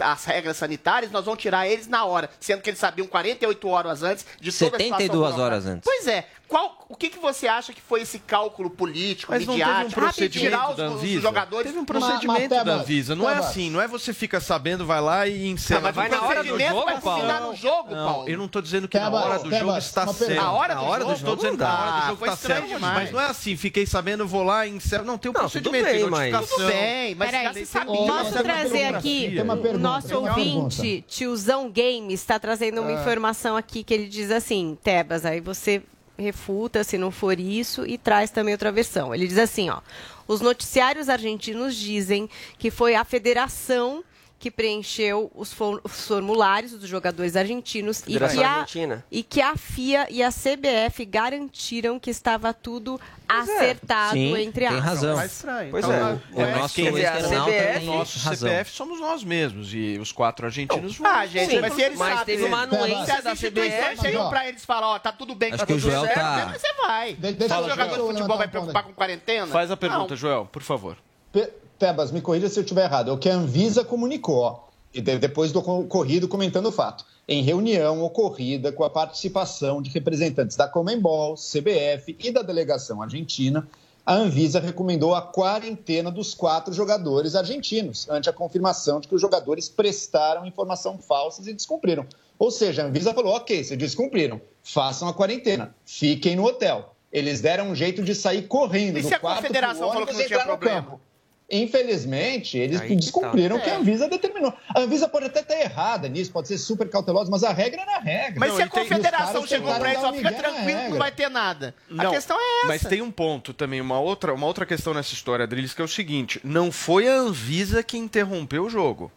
as regras sanitárias, nós vamos tirar eles na hora, sendo que eles sabiam 48 horas antes de toda a 72 horas antes. Pois é. Qual, o que, que você acha que foi esse cálculo político, Mas não teve um midiático? tirar procedimento os, da os Anvisa? jogadores... Teve um Mas- procedimento mas, da Tebas, Anvisa. Não é assim, não é você fica sabendo, vai lá e encerra. Ah, mas vai na hora do jogo, vai Paulo. combinar no jogo, Não, Paulo. eu não tô dizendo que na hora do jogo está certo. Na hora do jogo? do jogo, tô dizendo que na hora do Ah, jogo foi tá estranho certo. demais. Mas não é assim, fiquei sabendo, vou lá e encerro. Não, tem um Não, procedimento, mas- notificação. Tudo bem, mas sabe- sabia. Posso trazer aqui o nosso ouvinte, tiozão Games, está trazendo uma informação aqui que ele diz assim, Tebas, aí você refuta se não for isso e traz também outra versão. Ele diz assim, ó, os noticiários argentinos dizem que foi a federação que preencheu os, for- os formulários dos jogadores argentinos e que, a, Argentina. e que a FIA e a CBF garantiram que estava tudo acertado Sim, entre tem aspas. razão. Tá estranho. Pois Então, é. não O é- nosso quer dizer, a CBF tem Nosso razão. CPF somos nós mesmos e os quatro argentinos vão. Ah, gente, Sim, mas se eles mas sabem, teve uma se anuência da CBF. chegam ó. pra eles falam, ó, tá tudo bem, Acho tá que o tudo Joel certo, tá- você vai. De- deixa Fala, o jogador de futebol vai preocupar com quarentena? Faz a pergunta. Joel, por favor. Pe- Tebas, me corrija se eu estiver errado. É o que a Anvisa comunicou, ó, e de- depois do co- ocorrido, comentando o fato. Em reunião ocorrida com a participação de representantes da Comembol, CBF e da delegação argentina, a Anvisa recomendou a quarentena dos quatro jogadores argentinos, ante a confirmação de que os jogadores prestaram informação falsas e descumpriram. Ou seja, a Anvisa falou: ok, se descumpriram, façam a quarentena, fiquem no hotel. Eles deram um jeito de sair correndo E do se a confederação falou que não tinha problema? campo. Infelizmente, eles Aí que descumpriram o tá. que a É. Anvisa determinou. A Anvisa pode até estar errada nisso, pode ser super cautelosa, mas a regra era a regra. Mas Não, se a confederação chegou pra dar fica tranquilo que não vai ter nada. A Não, questão é essa. Mas tem um ponto também, uma outra, uma outra questão nessa história, Drilis, que é o seguinte: não foi a Anvisa que interrompeu o jogo.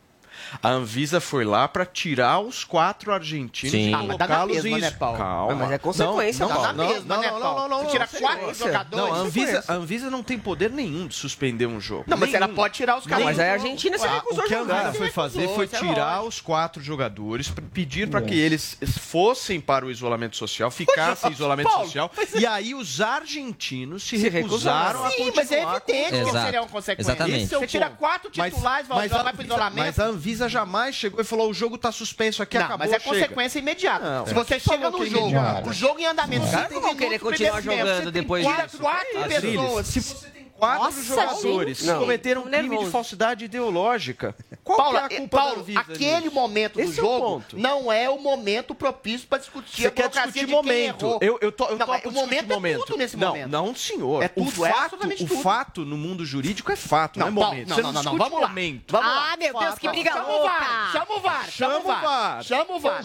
A Anvisa foi lá para tirar os quatro argentinos Sim. e ah, colocá-los né, ah, isso. Né, Calma. Mas é consequência. Não, não, tá não, mesma, não, né, não, não, não, não, tira quatro jogadores. Não, a Anvisa, a Anvisa não tem poder nenhum de suspender um jogo. Não, mas nenhum. ela pode tirar os caras. Mas a Argentina se recusou. Ah, o que a Anvisa foi fazer foi é tirar os quatro jogadores, pedir para que eles fossem para o isolamento social, ficassem em isolamento social. É- e aí os argentinos se recusaram a continuar. Sim, mas é evidente que seriam consequências. Exatamente. Você tira quatro titulares, vai para o isolamento. Mas a Anvisa Jamais chegou e falou: o jogo está suspenso aqui, não, acabou. Mas é chega. consequência imediata. Não, Se você chega no jogo, imediato. o jogo em andamento, não, cara, não querer continuar jogando depois. Quatro, quatro tá, pessoas. Se você quatro Nossa, jogadores gente. cometeram um crime de falsidade ideológica. Qual Paula, é a eh, culpa Paulo, aquele momento do é jogo é não é o momento propício para discutir Você a quer discutir momento. Eu, eu tô, eu não, topo o momento, momento. É tudo nesse não, momento. Não, senhor. É tudo, é o fato, é tudo. O fato no mundo jurídico é fato, não, não é Paulo, momento. Não, Você não, não, não, vamos lá. Momento. Vamos ah, lá. meu Deus, que briga chama louca. Chama o VAR. Chama o VAR. Chama o VAR.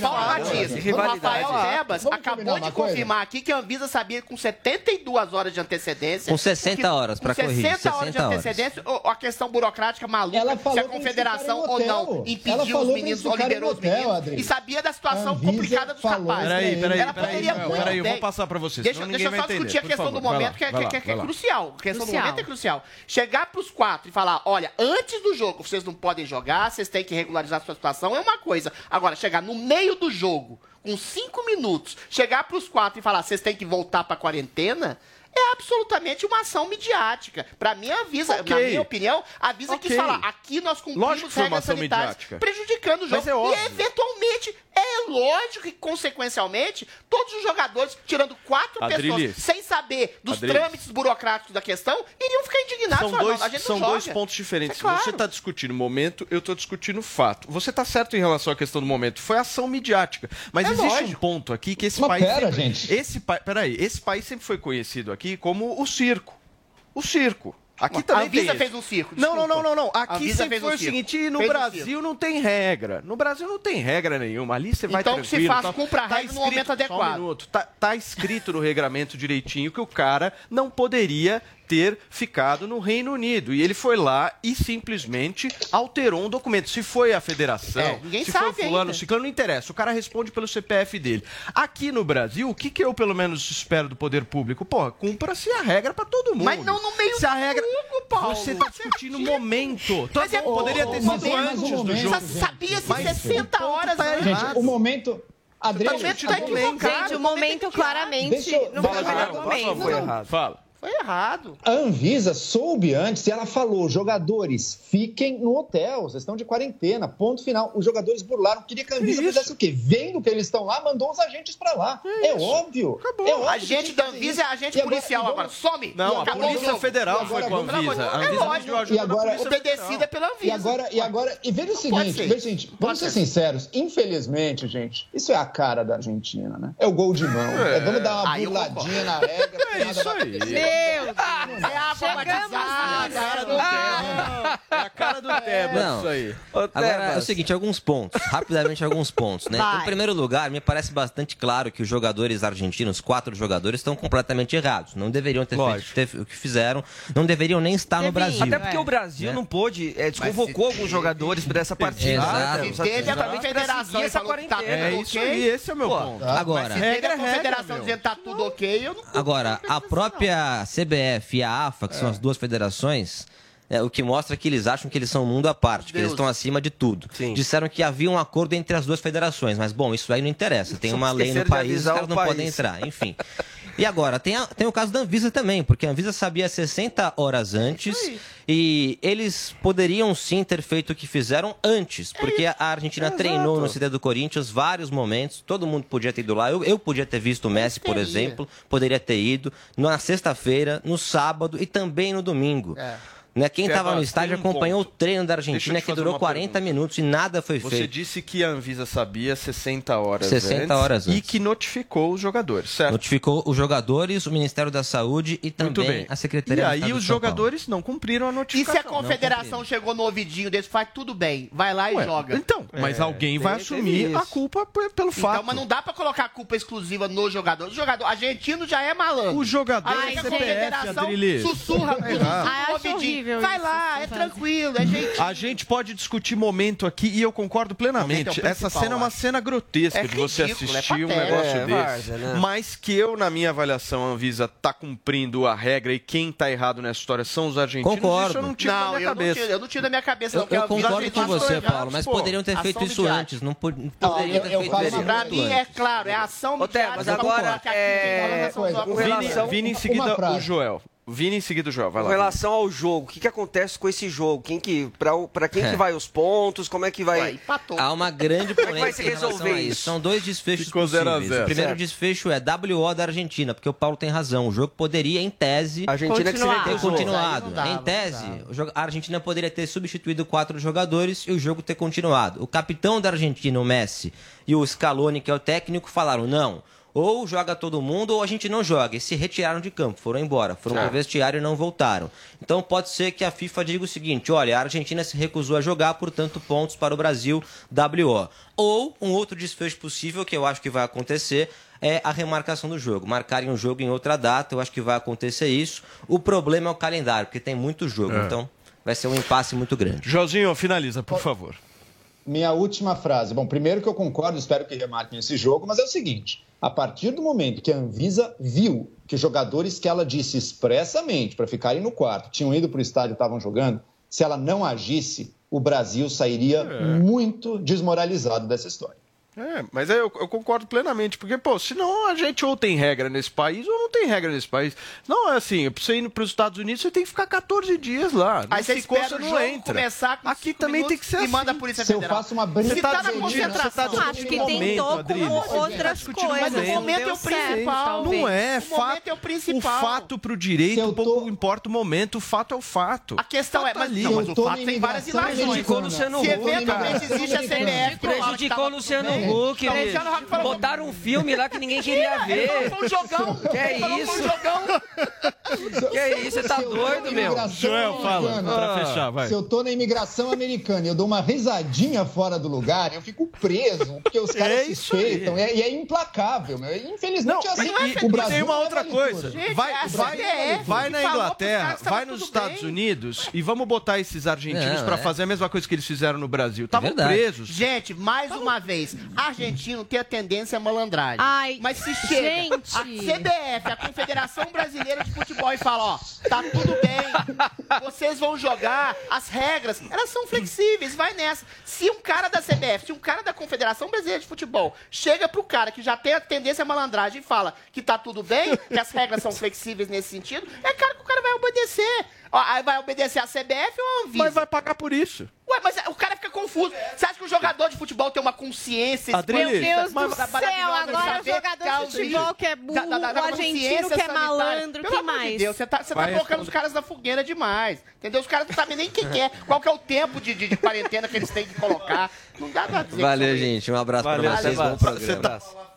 Paulo Matias, Rafael Tebas acabou de confirmar aqui que a Anvisa sabia com 72 horas de antecedência. Com 60 60 que, horas para corrigir. 60 horas 60 de antecedência, horas. a questão burocrática maluca, ela falou se a confederação ou não impediu os meninos ou liberou os meninos. Adri. E sabia da situação complicada dos capazes. Peraí, peraí, ela peraí, poderia muito peraí, eu vou passar para vocês. Deixa, deixa eu só discutir a questão do momento, que é, é-, é crucial. A questão do momento é crucial. Chegar para os quatro e falar, olha, antes do jogo vocês não podem jogar, vocês têm que regularizar a sua situação, é uma coisa. Agora, chegar no meio do jogo, com cinco minutos, chegar para os quatro e falar, vocês têm que voltar para quarentena, é absolutamente uma ação midiática. Para mim, avisa, okay. na minha opinião, avisa okay. que falar aqui nós cumprimos Lógico regras sanitárias, midiática. prejudicando o jogo. É e eventualmente é lógico que, consequencialmente, todos os jogadores, tirando quatro pessoas, sem saber dos trâmites burocráticos da questão, iriam ficar indignados. São dois, são dois pontos diferentes. É claro. Você está discutindo o momento, eu estou discutindo fato. Você está certo em relação à questão do momento. Foi ação midiática. Mas é existe lógico. um ponto aqui que esse Mas país... Pera, sempre, gente. Esse, peraí, esse país sempre foi conhecido aqui como o circo. O circo. Aqui também a Visa fez um circo. Desculpa. Não, não, não, não, Aqui Avisa sempre foi um o seguinte, no fez Brasil um não tem regra. No Brasil não tem regra nenhuma. Ali você vai então, tranquilo. Então se faz tá, comprar tá regra no momento adequado. Só um minuto. Tá, tá escrito no regramento direitinho que o cara não poderia ter ficado no Reino Unido. E ele foi lá e simplesmente alterou um documento. Se foi a federação, é, se foi o fulano, ciclano, não interessa. O cara responde pelo CPF dele. Aqui no Brasil, o que, que eu pelo menos espero do poder público? Porra, cumpra-se a regra para todo mundo. Mas não no meio se a regra... Jogo, Paulo. Você tá discutindo tá o momento. Mas todo é, poderia ter sido antes momento, do jogo. Você sabia se 60 horas tá. Gente, o momento, Adriano, o momento equivocado. Gente, o momento claramente deixa eu, não foi errado. Fala. Foi errado. A Anvisa soube antes e ela falou: jogadores, fiquem no hotel, vocês estão de quarentena, ponto final. Os jogadores burlaram. Queria que a Anvisa que fizesse o quê? Vendo que eles estão lá, mandou os agentes para lá. É óbvio. Acabou. É óbvio a gente da Anvisa é agente e policial agora, Sobe. agora. Some! Não, a Polícia Federal foi com a Anvisa. A Anvisa é e agora, obedecida pela Anvisa. E agora, e agora, e veja o seguinte, veja gente, vamos ser, ser sinceros, infelizmente, gente, isso é a cara da Argentina, né? É o gol de mão. É. É, vamos dar uma burladinha na regra. É isso aí. Deus! É, é a cara do ah. Teba. É a cara do é. Teba, não. isso aí. Agora, é o seguinte, alguns pontos. Rapidamente, alguns pontos, né? Vai. Em primeiro lugar, me parece bastante claro que os jogadores argentinos, quatro jogadores, estão completamente errados. Não deveriam ter Lógico. feito o que fizeram. Não deveriam nem estar no Brasil. Até porque é. o Brasil é. não pôde... É, desconvocou alguns jogadores para essa partida. Exato. Exato. Teve a federação essa tá quarentena. É isso aí, esse é o meu ponto. Agora... Mas se teve a confederação dizendo tá tudo ok, eu não... Agora, a própria a CBF e a AFA, que são é. as duas federações, é, o que mostra que eles acham que eles são um mundo à parte, Deus. que eles estão acima de tudo. Sim. Disseram que havia um acordo entre as duas federações, mas bom, isso aí não interessa. Tem uma lei no país, os caras não país. podem entrar, enfim. E agora, tem, a, tem o caso da Anvisa também, porque a Anvisa sabia 60 horas antes é e eles poderiam sim ter feito o que fizeram antes, porque a Argentina é treinou no CD do Corinthians vários momentos, todo mundo podia ter ido lá, eu, eu podia ter visto o Messi, por exemplo, poderia ter ido na sexta-feira, no sábado e também no domingo. É. Né? Quem estava no estádio acompanhou ponto. o treino da Argentina que durou 40 pergunta. minutos e nada foi Você feito. Você disse que a Anvisa sabia 60 horas 60 antes, horas antes. E que notificou os jogadores, certo? Notificou os jogadores, o Ministério da Saúde e também a Secretaria E aí Estado os jogadores não cumpriram a notificação. E se a confederação chegou no ouvidinho desse, faz tudo bem, vai lá Ué, e joga. Então, é, mas alguém vai assumir a culpa pelo então, fato. Então, mas não dá para colocar a culpa exclusiva no jogador. O jogador argentino já é malandro. O jogador aí, é a confederação sussurra, sussurra, o sussurra, sussurra, sussurra, Vai isso, lá, é faz. tranquilo, é gentil. A gente pode discutir momento aqui e eu concordo plenamente. É Essa cena é uma cena grotesca é de você assistir um negócio é, desse. Varsa, né? Mas que eu, na minha avaliação, a Anvisa tá cumprindo a regra e quem tá errado nessa história são os argentinos. Concordo. Isso eu não tiro não, da minha eu cabeça. Não tiro, eu não tiro da minha cabeça. Eu, não, eu concordo com você, errados, Paulo, mas pô, poderiam ter feito isso antes. Não, poderiam ter feito isso Pra mim, é claro, é ação do mas agora, é Vini, em seguida, o Joel. Vini em seguida o Joel, vai Com lá. relação ao jogo, o que, que acontece com esse jogo? Quem que, pra quem É. que vai os pontos? Como é que vai... Há uma grande <laughs> Como é que vai polêmica se em relação resolver a isso. isso? São dois desfechos Ficou zero a possíveis. zero. O primeiro Certo. desfecho é WO da Argentina, porque o Paulo tem razão. O jogo poderia, em tese, A Argentina que se ter continuado. Dava, em tese, dava. o jogo- a Argentina poderia ter substituído quatro jogadores e o jogo ter continuado. O capitão da Argentina, o Messi, e o Scaloni, que é o técnico, falaram não. Ou joga todo mundo ou a gente não joga. E se retiraram de campo, foram embora. Foram Ah. pro vestiário e não voltaram. Então pode ser que a FIFA diga o seguinte: olha, a Argentina se recusou a jogar, portanto, pontos para o Brasil, WO. Ou um outro desfecho possível, que eu acho que vai acontecer, é a remarcação do jogo. Marcarem um jogo em outra data, eu acho que vai acontecer isso. O problema é o calendário, porque tem muito jogo. É. Então vai ser um impasse muito grande. Joãozinho, finaliza, por favor. Minha última frase. Bom, primeiro que eu concordo, espero que remarquem esse jogo, mas é o seguinte: a partir do momento que a Anvisa viu que os jogadores que ela disse expressamente para ficarem no quarto tinham ido para o estádio e estavam jogando, se ela não agisse, o Brasil sairia É. muito desmoralizado dessa história. É, mas aí eu, eu concordo plenamente, porque, pô, senão a gente ou tem regra nesse país ou não tem regra nesse país. Não, é assim, pra você ir para os Estados Unidos, você tem que ficar 14 dias lá. Aí você ficou, espera o não jogo entra. começar com Aqui também tem que ser e assim. manda a Polícia Se eu Federal. faço uma Se brincadeira... tá na discutindo, concentração, você tá Acho que momento, tentou Adriles. com Você tá outras coisas. Mas o momento. momento é o principal. Não é, O fato, momento é o principal. O fato pro direito, Se tô- pouco importa o momento, o fato é o fato. A questão é, Fato mas, ali. não, mas o fato na tem várias ilações. americana. Luciano Se tô na eventualmente existe a. CBF... Prejudicou Luciano. Huck, O falou- Botaram um filme lá que ninguém queria ver. que foi um jogão. Que Ele falou que foi um isso? jogão. Que é isso? Você tá doido, meu? Joel, fala, pra fechar, vai. Se eu tô na imigração americana e eu dou uma risadinha fora do lugar, eu fico preso, porque os caras É isso aí. suspeitam. É, e é implacável, meu. Infelizmente Não, é assim. e, o e Brasil tem uma é outra coisa. Gente, vai, a vai, vai na Inglaterra, caras vai nos Estados bem. Unidos e vamos botar esses argentinos é. fazer a mesma coisa que eles fizeram no Brasil. Estavam presos. Gente, mais uma vez, argentino tem a tendência à malandragem. Ai, Mas se chega gente. a CBF, a Confederação Brasileira de Futebol, e fala, ó, tá tudo bem, vocês vão jogar, as regras, elas são flexíveis, vai nessa. Se um cara da CBF, se um cara da Confederação Brasileira de Futebol chega pro cara que já tem a tendência à malandragem e fala que tá tudo bem, que as regras são flexíveis nesse sentido, é claro que o cara vai obedecer. Ó, aí vai obedecer a CBF ou a Anvisa? Mas vai pagar por isso. Ué, mas o cara fica confuso. Você acha que o jogador de futebol tem uma consciência Adriles, Meu Deus mas- do mas- céu, agora o jogador que a de futebol que é burro, da- da- da o argentino que é malandro, Pelo que de mais? Deus, você tá, você tá Vai colocando os caras na fogueira demais. Entendeu? Os caras não sabem nem o que, que é, qual que é o tempo de, de, de quarentena que eles têm que colocar. Não dá pra dizer Valeu, gente. Um abraço Valeu, pra vocês. Sebastião. Bom Você programa. tá-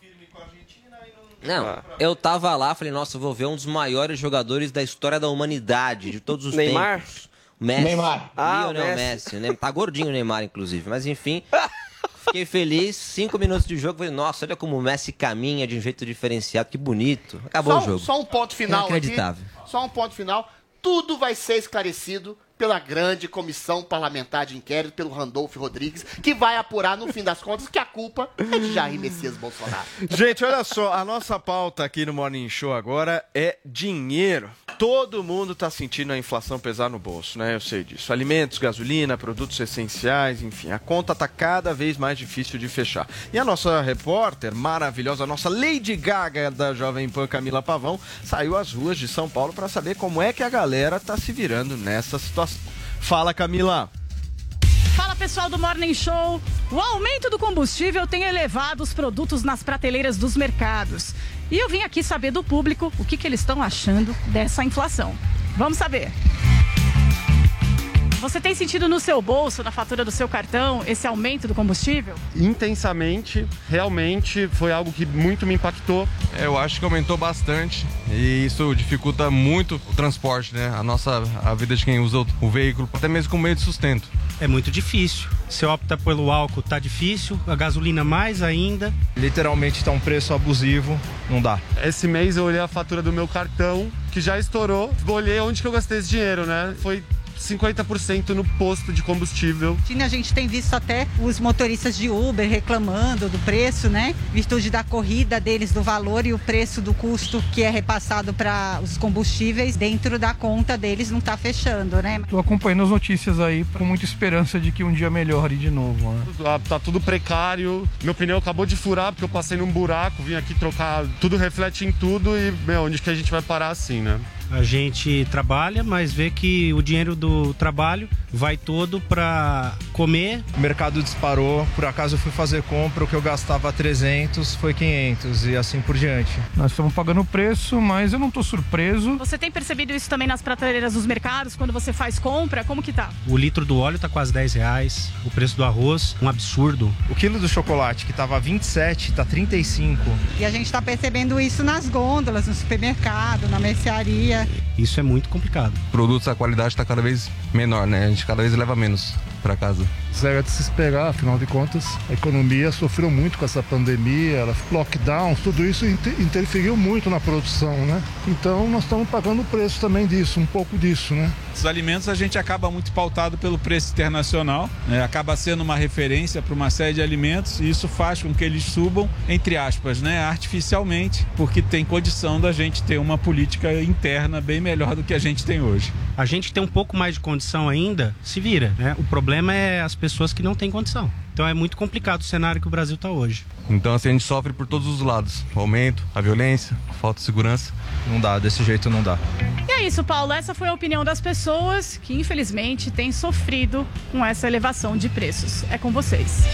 Não, eu tava lá, falei, nossa, eu vou ver um dos maiores jogadores da história da humanidade, de todos os Neymar? tempos. Messi. Neymar. Ah, Lionel o Messi. né? Tá gordinho o Neymar, inclusive. Mas enfim, <laughs> fiquei feliz. Cinco minutos de jogo, falei, nossa, olha como o Messi caminha de um jeito diferenciado, que bonito. Acabou só, o jogo. Só um ponto final Inacreditável. aqui. Só um ponto final. Tudo vai ser esclarecido pela grande comissão parlamentar de inquérito, pelo Randolfo Rodrigues, que vai apurar, no fim das contas, que a culpa é de Jair Messias Bolsonaro. Gente, olha só, a nossa pauta aqui no Morning Show agora é dinheiro. Todo mundo tá sentindo a inflação pesar no bolso, né? Eu sei disso. Alimentos, gasolina, produtos essenciais, enfim, a conta tá cada vez mais difícil de fechar. E a nossa repórter maravilhosa, a nossa Lady Gaga da Jovem Pan, Camila Pavão, saiu às ruas de São Paulo para saber como é que a galera tá se virando nessa situação. Fala, Camila. Fala pessoal do Morning Show. O aumento do combustível tem elevado os produtos nas prateleiras dos mercados. E eu vim aqui saber do público o que, que eles estão achando dessa inflação. Vamos saber. Você tem sentido no seu bolso, na fatura do seu cartão, esse aumento do combustível? intensamente, realmente foi algo que muito me impactou. Eu acho que aumentou bastante e isso dificulta muito o transporte, né? A nossa a vida de quem usa o, veículo, até mesmo como meio de sustento. É muito difícil. Se opta pelo álcool, tá difícil, a gasolina mais ainda. Literalmente está um preço abusivo, não dá. Esse mês eu olhei a fatura do meu cartão, que já estourou. Olhei onde que eu gastei esse dinheiro, né? Foi 50% no posto de combustível. A gente tem visto até os motoristas de Uber reclamando do preço, né? Virtude da corrida deles do valor e o preço do custo que é repassado para os combustíveis dentro da conta deles não está fechando, né? Tô acompanhando as notícias aí com muita esperança de que um dia melhore de novo, né? Tá tudo precário. Meu pneu acabou de furar porque eu passei num buraco, vim aqui trocar. Tudo reflete em tudo e, meu, onde que a gente vai parar assim, né? A gente trabalha, mas vê que o dinheiro do trabalho vai todo para comer. O mercado disparou, por acaso eu fui fazer compra, o que eu gastava 300 foi 500 e assim por diante. Nós estamos pagando o preço, mas eu não estou surpreso. Você tem percebido isso também nas prateleiras dos mercados, quando você faz compra? Como que tá? O litro do óleo tá quase 10 reais, o preço do arroz, um absurdo. O quilo do chocolate, que tava 27, tá 35. E a gente está percebendo isso nas gôndolas, no supermercado, na mercearia. Isso é muito complicado. Produtos, a qualidade está cada vez menor, né? A gente cada vez leva menos para casa. Isso era de se esperar, afinal de contas, a economia sofreu muito com essa pandemia, ela- lockdowns, tudo isso inter- interferiu muito na produção, né? Então nós estamos pagando o preço também disso, um pouco disso, né? Os alimentos a gente acaba muito pautado pelo preço internacional, né? acaba sendo uma referência para uma série de alimentos e isso faz com que eles subam, entre aspas, né? artificialmente, porque tem condição da gente ter uma política interna bem melhor do que a gente tem hoje. A gente tem um pouco mais de condição ainda, se vira, né? O problema é as pessoas que não têm condição. Então é muito complicado o cenário que o Brasil está hoje. Então assim, a gente sofre por todos os lados. O aumento, a violência, a falta de segurança. Não dá, desse jeito não dá. E é isso, Paulo. Essa foi a opinião das pessoas que, infelizmente, têm sofrido com essa elevação de preços. É com vocês.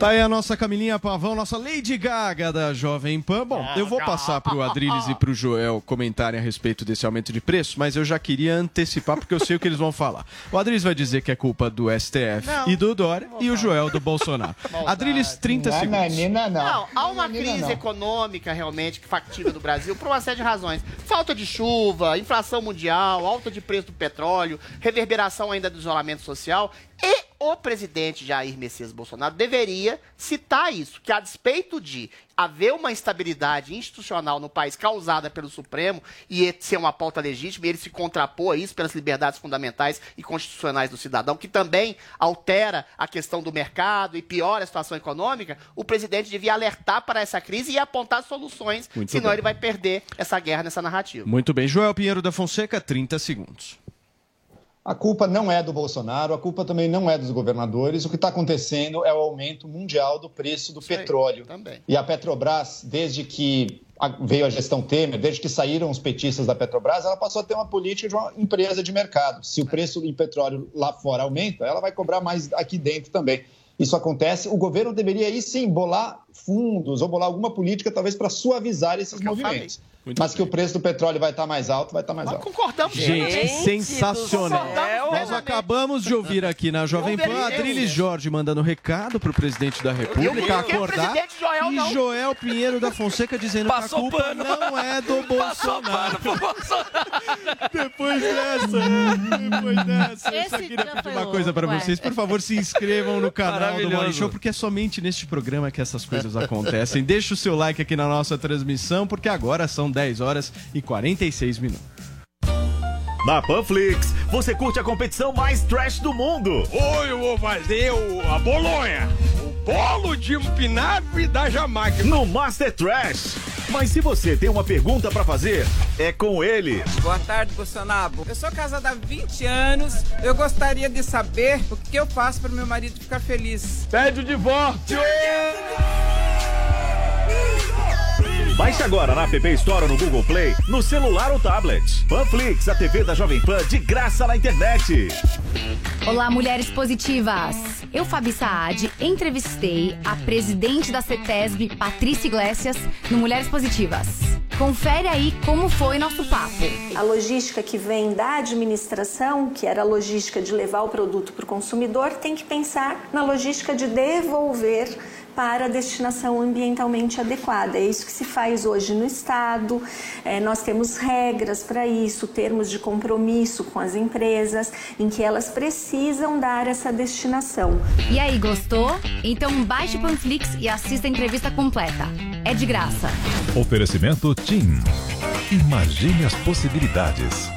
Tá aí a nossa Camilinha Pavão, nossa Lady Gaga da Jovem Pan. Bom, eu vou passar pro Adriles e pro Joel comentarem a respeito desse aumento de preço, mas eu já queria antecipar porque eu sei o que eles vão falar. O Adriles vai dizer que é culpa do STF Não. e do Dória e o Joel do Bolsonaro. <laughs> Adriles, 30 segundos. Não, há uma crise econômica realmente factível do Brasil por uma série de razões. Falta de chuva, inflação mundial, alta de preço do petróleo, reverberação ainda do isolamento social. E o presidente Jair Messias Bolsonaro deveria citar isso, que a despeito de haver uma instabilidade institucional no país causada pelo Supremo e ser uma pauta legítima, e ele se contrapor a isso pelas liberdades fundamentais e constitucionais do cidadão, que também altera a questão do mercado e piora a situação econômica, o presidente devia alertar para essa crise e apontar soluções, Muito senão bem. ele vai perder essa guerra nessa narrativa. Muito bem, Joel Pinheiro da Fonseca, 30 segundos. A culpa não é do Bolsonaro, a culpa também não é dos governadores. O que está acontecendo é o aumento mundial do preço do petróleo. Também. E a Petrobras, desde que veio a gestão Temer, desde que saíram os petistas da Petrobras, ela passou a ter uma política de uma empresa de mercado. Se o preço do petróleo lá fora aumenta, ela vai cobrar mais aqui dentro também. Isso acontece. O governo deveria aí sim bolar fundos ou bolar alguma política, talvez, para suavizar esses movimentos. Mas que o preço do petróleo vai estar mais alto, vai estar mais alto. Concordamos Gente, sensacional. Nós acabamos de ouvir aqui na Jovem Pan. Adriles Jorge mandando recado pro presidente da República Eu- eu- acordar. Joel e não. Joel Pinheiro da Fonseca dizendo Passou que a culpa pano. não é do Bolsonaro. Depois dessa, depois dessa, eu só Esse queria pedir foi uma louco, coisa pra ué. vocês. Por favor, se inscrevam no canal do. Morning Show, porque é somente neste programa que essas coisas acontecem. Deixa o seu like aqui na nossa transmissão, porque agora são 10 horas e 46 minutos. Na Panflix, você curte a competição mais trash do mundo. Hoje eu vou fazer o- a bolonha. O bolo de espinafre da Jamaica. No Master Trash. Mas se você tem uma pergunta pra fazer, é com ele. Boa tarde, Bolsonaro. Eu sou casada há 20 anos. Eu gostaria de saber o que eu faço para meu marido ficar feliz. Pede o divórcio. Baixe agora na App Store ou no Google Play, no celular ou tablet. Panflix, a TV da Jovem Pan de graça na internet. Olá, mulheres positivas! Eu, Fabi Saad, entrevistei a presidente da CETESB, Patrícia Iglesias, no Mulheres Positivas. Confere aí como foi nosso papo. A logística que vem da administração, que era a logística de levar o produto para o consumidor, tem que pensar na logística de devolver para a destinação ambientalmente adequada. É isso que se faz hoje no Estado. É, nós temos regras para isso, termos de compromisso com as empresas, em que elas precisam dar essa destinação. E aí, gostou? Então baixe o Panflix e assista a entrevista completa. É de graça. Oferecimento TIM. Imagine as possibilidades.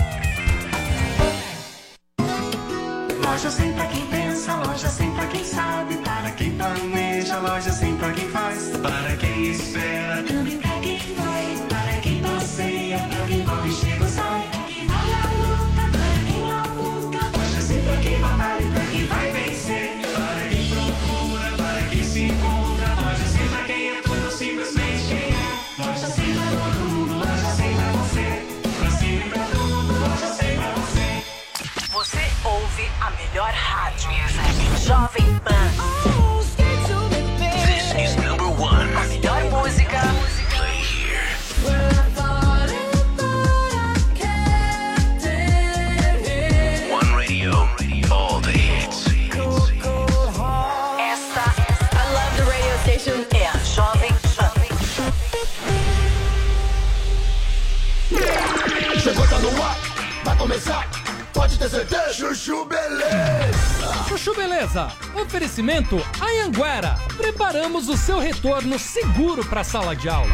Loja sem pra quem pensa, loja sem pra quem sabe, para quem planeja, loja sem pra quem faz, para quem espera, também pra quem vai, para quem passeia, pra quem corre, chega ou sai, pra quem vale a luta, para quem luta, loja sem pra quem batalha, e pra quem vai vencer, para quem procura, para quem se encontra, loja sem pra quem é tudo simplesmente quem é, loja sem pra todo mundo, loja sem pra você, pra sempre pra tudo, loja sem pra você. Você ouve a melhor rádio. Chuchu Beleza, oferecimento Anhanguera. Preparamos o seu retorno seguro para a sala de aula.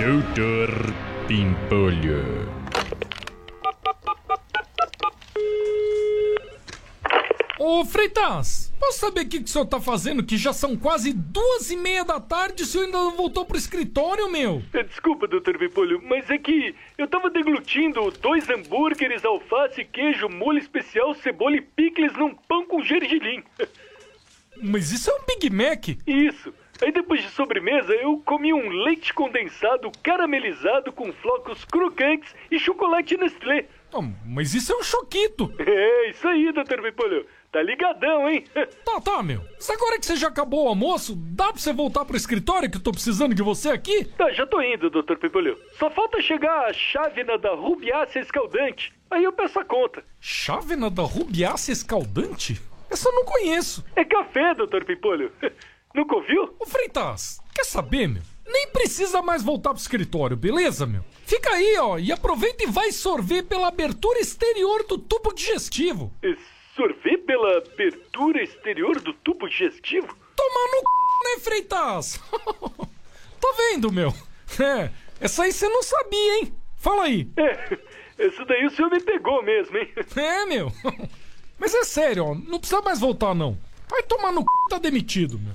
Doutor Pimpolho. Ô Freitas, posso saber o que, que o senhor tá fazendo? Que já são quase duas e meia da tarde e o senhor ainda não voltou pro escritório, meu? É, Desculpa, doutor Pimpolho, mas é que eu tava deglutindo dois hambúrgueres, alface, queijo, molho especial, cebola e picles num pão com gergelim. <laughs> Mas isso é um Big Mac? Isso. Aí depois de sobremesa, eu comi um leite condensado caramelizado com flocos crocantes e chocolate Nestlé. Oh, mas isso é um choquito. É, isso aí, doutor Pimpolho. Tá ligadão, hein? <laughs> Tá, tá, meu. Mas agora que você já acabou o almoço, dá pra você voltar pro escritório que eu tô precisando de você aqui? Tá, já tô indo, doutor Pimpolho. Só falta chegar a chávena da rubiácea escaldante. Aí eu peço a conta. Chávena da rubiácea escaldante? Essa eu não conheço. É café, doutor Pimpolho. <laughs> Nunca ouviu? Ô Freitas, quer saber, meu? Nem precisa mais voltar pro escritório, beleza, meu? Fica aí, ó, e aproveita e vai sorver pela abertura exterior do tubo digestivo. Sorver pela abertura exterior do tubo digestivo? Tomar no c, né, Freitas? <laughs> tá vendo, meu? É, essa aí você não sabia, hein? Fala aí. É, essa daí o senhor me pegou mesmo, hein? <laughs> É, meu. <laughs> Mas é sério, ó, não precisa mais voltar, não. Vai tomar no c, tá demitido, meu.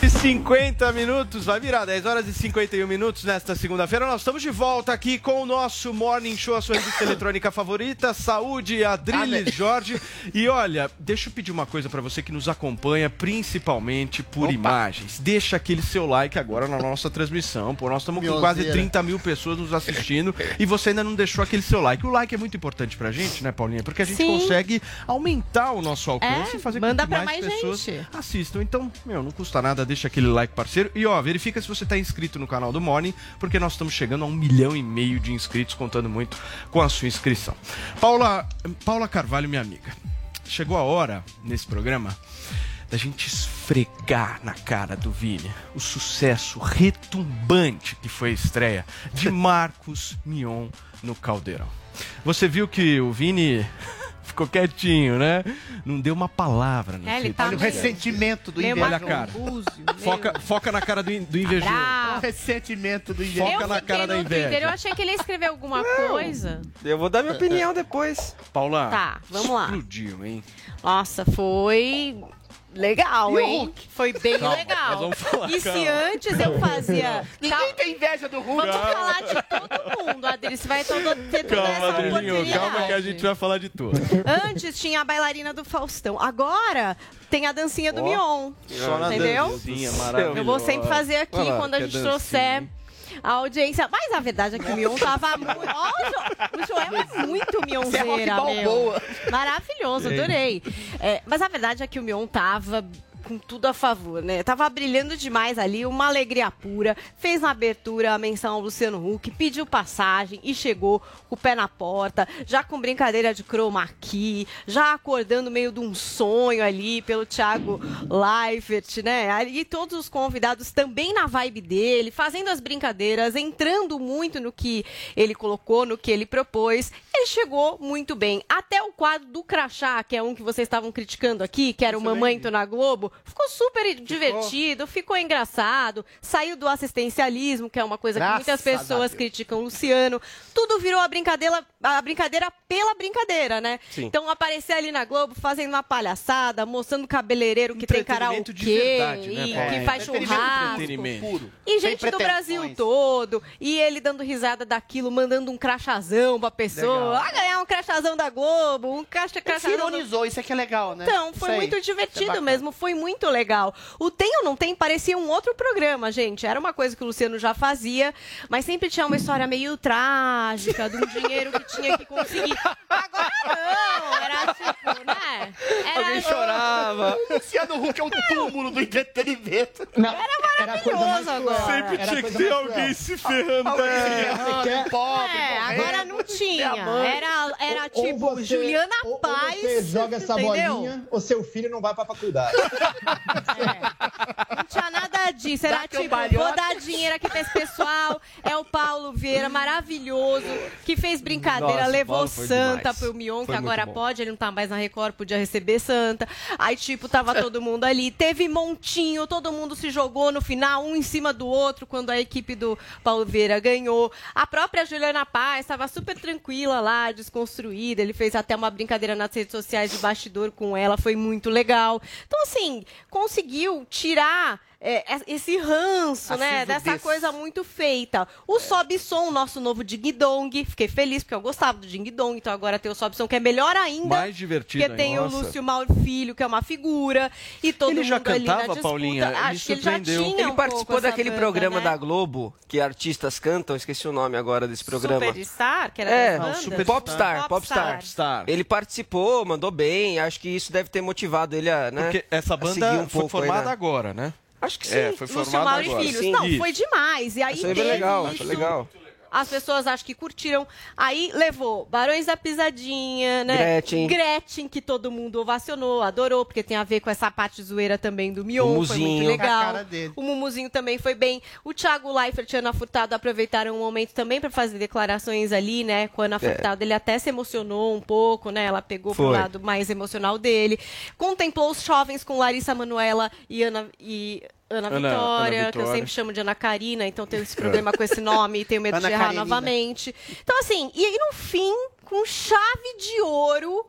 E 50 minutos, vai virar 10 horas e 51 minutos nesta segunda-feira. Nós estamos de volta aqui com o nosso Morning Show, a sua revista eletrônica favorita. Saúde, Adriles Jorge. E olha, deixa eu pedir uma coisa para você que nos acompanha, principalmente por Opa. imagens. Deixa aquele seu like agora na nossa transmissão. Pô, nós estamos com quase 30 mil pessoas nos assistindo e você ainda não deixou aquele seu like. O like é muito importante pra gente, né, Paulinha? Porque a gente Sim. consegue aumentar o nosso alcance É, e fazer com que pra mais, mais pessoas gente. assistam. Então, meu, não custa nada, deixa aquele like parceiro. E ó, verifica se você tá inscrito no canal do Morning, porque nós estamos chegando a um milhão e meio de inscritos, contando muito com a sua inscrição. Paula, Paula Carvalho, minha amiga, chegou a hora nesse programa da gente esfregar na cara do Vini o sucesso retumbante que foi a estreia de <laughs> Marcos Mion no Caldeirão. Você viu que o Vini ficou quietinho, né? Não deu uma palavra. É, ele tá sociais. meio- ressentimento do Olha invejoso. a cara. Foca, foca na cara do, in- do invejoso. O ressentimento do invejoso. Foca na cara da no Twitter, eu inveja. achei que ele ia escrever alguma coisa. Eu vou dar minha opinião depois. Paula, Tá, vamos lá. explodiu, hein? Nossa, foi legal, E o hein? Hulk? Foi bem Calma, legal. vamos falar, e se calma. antes eu fazia. Ninguém tem inveja do Hulk. Vamos falar de todo mundo, Adriles. Vai todo, ter toda Calma, essa Adrilinho, calma que a gente vai falar de tudo. Antes tinha a bailarina do Faustão. Agora tem a dancinha do Ó, Mion. só entendeu? dancinha maravilhosa. Eu vou sempre fazer aqui Olha lá, quando a gente dancinha. trouxer a audiência. Mas a verdade é que o Mion tava muito. Ó, o, jo... o Joel é muito Mionzeira, é meu. Balboa. Maravilhoso, Ei. adorei. É, mas a verdade é que o Mion tava com tudo a favor, né? Tava brilhando demais ali, uma alegria pura. Fez na abertura a menção ao Luciano Huck, pediu passagem e chegou com o pé na porta, já com brincadeira de chroma key, já acordando meio de um sonho ali pelo Thiago Leifert, né? E todos os convidados também na vibe dele, fazendo as brincadeiras, entrando muito no que ele colocou, no que ele propôs. Ele chegou muito bem. Até o quadro do Crachá, que é um que vocês estavam criticando aqui, que era o Mamãe Tô na Globo, ficou super divertido, ficou engraçado, saiu do assistencialismo, que é uma coisa que Graças muitas a pessoas criticam o Luciano. Tudo virou a brincadeira, a brincadeira pela brincadeira, né? Sim. Então aparecer ali na Globo fazendo uma palhaçada, mostrando o cabeleireiro que tem Entretenimento karaokê, de verdade, né, e Paulo? que faz churrasco. E gente do. Brasil todo. E ele dando risada daquilo, mandando um crachazão pra pessoa. Legal. Ah, ganhar um crachazão da Globo, um caixa Ele se crachazão. do- ironizou, isso aqui é legal, né? Então, foi muito é divertido bacana. mesmo, foi muito legal. O Tem ou Não Tem parecia um outro programa, gente. Era uma coisa que o Luciano já fazia, mas sempre tinha uma história meio trágica, de um <laughs> dinheiro que tinha que conseguir. Agora não, era tipo, né? Era... Alguém chorava. O Luciano Huck é um túmulo do entretenimento. Era maravilhoso agora. Sempre tinha que ter alguém se ferrando. Alguém é. se ferrando, pobre, É, morrendo. agora não tinha. Minha mãe. Era, era Ou tipo você- Juliana ou- ou Paz. Você joga essa entendeu? bolinha, ou seu filho não vai pra faculdade. <laughs> Não tinha nada disso. Era Dá teu tipo, vou dar dinheiro aqui pra esse pessoal. É o Paulo Vieira, maravilhoso, que fez brincadeira, Nossa, levou Santa demais. pro Mion, que Foi muito agora bom. pode, ele não tá mais na Record, podia receber Santa. Aí, tipo, tava todo mundo ali. Teve montinho, todo mundo se jogou no final, um em cima do outro, quando a equipe do Paulo Vieira ganhou. A própria Juliana Paz estava super tranquila lá, desconstruída. Ele fez até uma brincadeira nas redes sociais de bastidor com ela, foi muito legal. Então, assim, conseguiu tirar é, esse ranço, A né? Dessa coisa muito feita. O Sob Som, o nosso novo Ding Dong. Fiquei feliz porque eu gostava do Ding Dong, então agora tem o Sob Som, que é melhor ainda. Mais divertido Porque tem ainda. o Nossa. Lúcio Mauro Filho, que é uma figura. E todo Ele já mundo ali na cantava. Paulinha? Acho que ele já tinha Ele um participou daquele banda, programa né? da Globo, que artistas cantam, esqueci o nome agora desse programa. Superstar, que era É, das não? Super Popstar, Popstar. Popstar. Ele participou, mandou bem, acho que isso deve ter motivado ele a, né? Porque essa banda um foi pouco aí, formada né? agora, né? Acho que sim. É, foi Lúcio Mauro e agora. Filhos. Sim. Não, Isso. foi demais. E aí Achei bem teve legal, isso. achei legal. As pessoas acho que curtiram. Aí levou Barões da Pisadinha, né? Gretchen. Gretchen, que todo mundo ovacionou, adorou, porque tem a ver com essa parte zoeira também do Mion. O Foi muito legal. O Mumuzinho também foi bem. O Thiago Leifert e a Ana Furtado aproveitaram o momento também para fazer declarações ali, né? Com a Ana É. Furtado, ele até se emocionou um pouco, né? Ela pegou pro Foi. lado mais emocional dele. Contemplou os jovens com Larissa Manuela e Ana. E... Ana, Ana- Vitória, Ana que eu Vitória. sempre chamo de Ana Karina, então tenho esse <laughs> problema com esse nome e tenho medo Ana de errar Karenina. novamente. Então, assim, e aí no fim, com chave de ouro,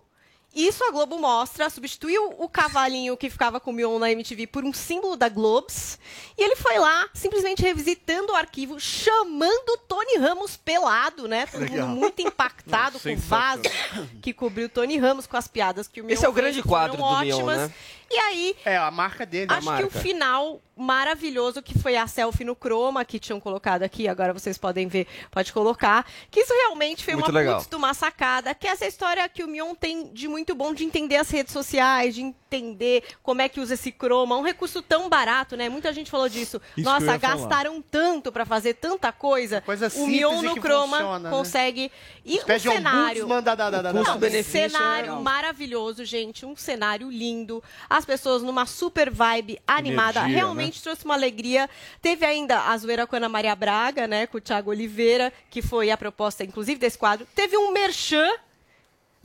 isso a Globo mostra, substituiu o cavalinho que ficava com o Mion na MTV por um símbolo da Globes, e ele foi lá, simplesmente revisitando o arquivo, chamando o Tony Ramos pelado, né? Todo Legal. mundo muito impactado com o vaso que cobriu o Tony Ramos, com as piadas que o Mion Esse é o grande quadro do Mion, ótimas. né? E aí, É, a marca dele. Acho que o final maravilhoso que foi a selfie no Chroma, que tinham colocado aqui, agora vocês podem ver, pode colocar. Que isso realmente foi Muito uma legal. putz de uma sacada, que é essa história que o Mion tem de muito bom de entender as redes sociais, de entender como é que usa esse Chroma. Um recurso tão barato, né? Muita gente falou disso. Isso Nossa, ia falar. gastaram tanto pra fazer tanta coisa. Coisa o simples Mion no Chroma funciona, né? consegue. E um cenário. ombudsman da- da- da- da- Não, da- um é cenário maravilhoso, gente. Um cenário lindo. As pessoas numa super vibe animada. Energia, Realmente trouxe uma alegria. Teve ainda a zoeira com a Ana Maria Braga, né? Com o Thiago Oliveira, que foi a proposta, inclusive, desse quadro. Teve um merchan.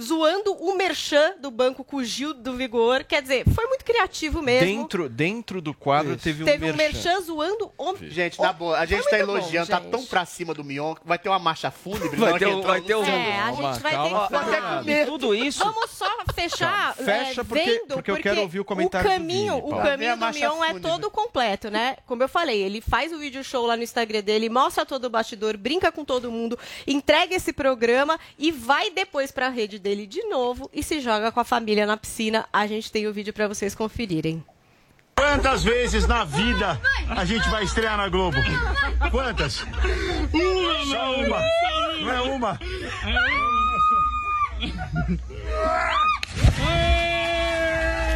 Zoando o merchan do banco com o Gil do Vigor. Quer dizer, foi muito criativo mesmo. Dentro, dentro do quadro teve um Teve um merchan. merchan zoando o. Gente, na boa, a gente tá muito bom, elogiando, tá tão pra cima do Mion, que vai ter uma marcha fúnebre. Vai hora ter um- vai o ter um-. É, a gente vai ter que Calma, falar. Fernando. E tudo isso. Vamos só fechar Fecha é, porque- vendo, porque eu quero ouvir o comentário o do caminho, Vini, o caminho do Mion é fúnebre. todo completo, né? Como eu falei, ele faz o vídeo show lá no Instagram dele, mostra todo o bastidor, brinca com todo mundo, entrega esse programa e vai depois pra rede dele de novo e se joga com a família na piscina. A gente tem o vídeo pra vocês conferirem. Quantas vezes na vida a gente vai estrear na Globo? Quantas? Uma, Só uma. Não é uma.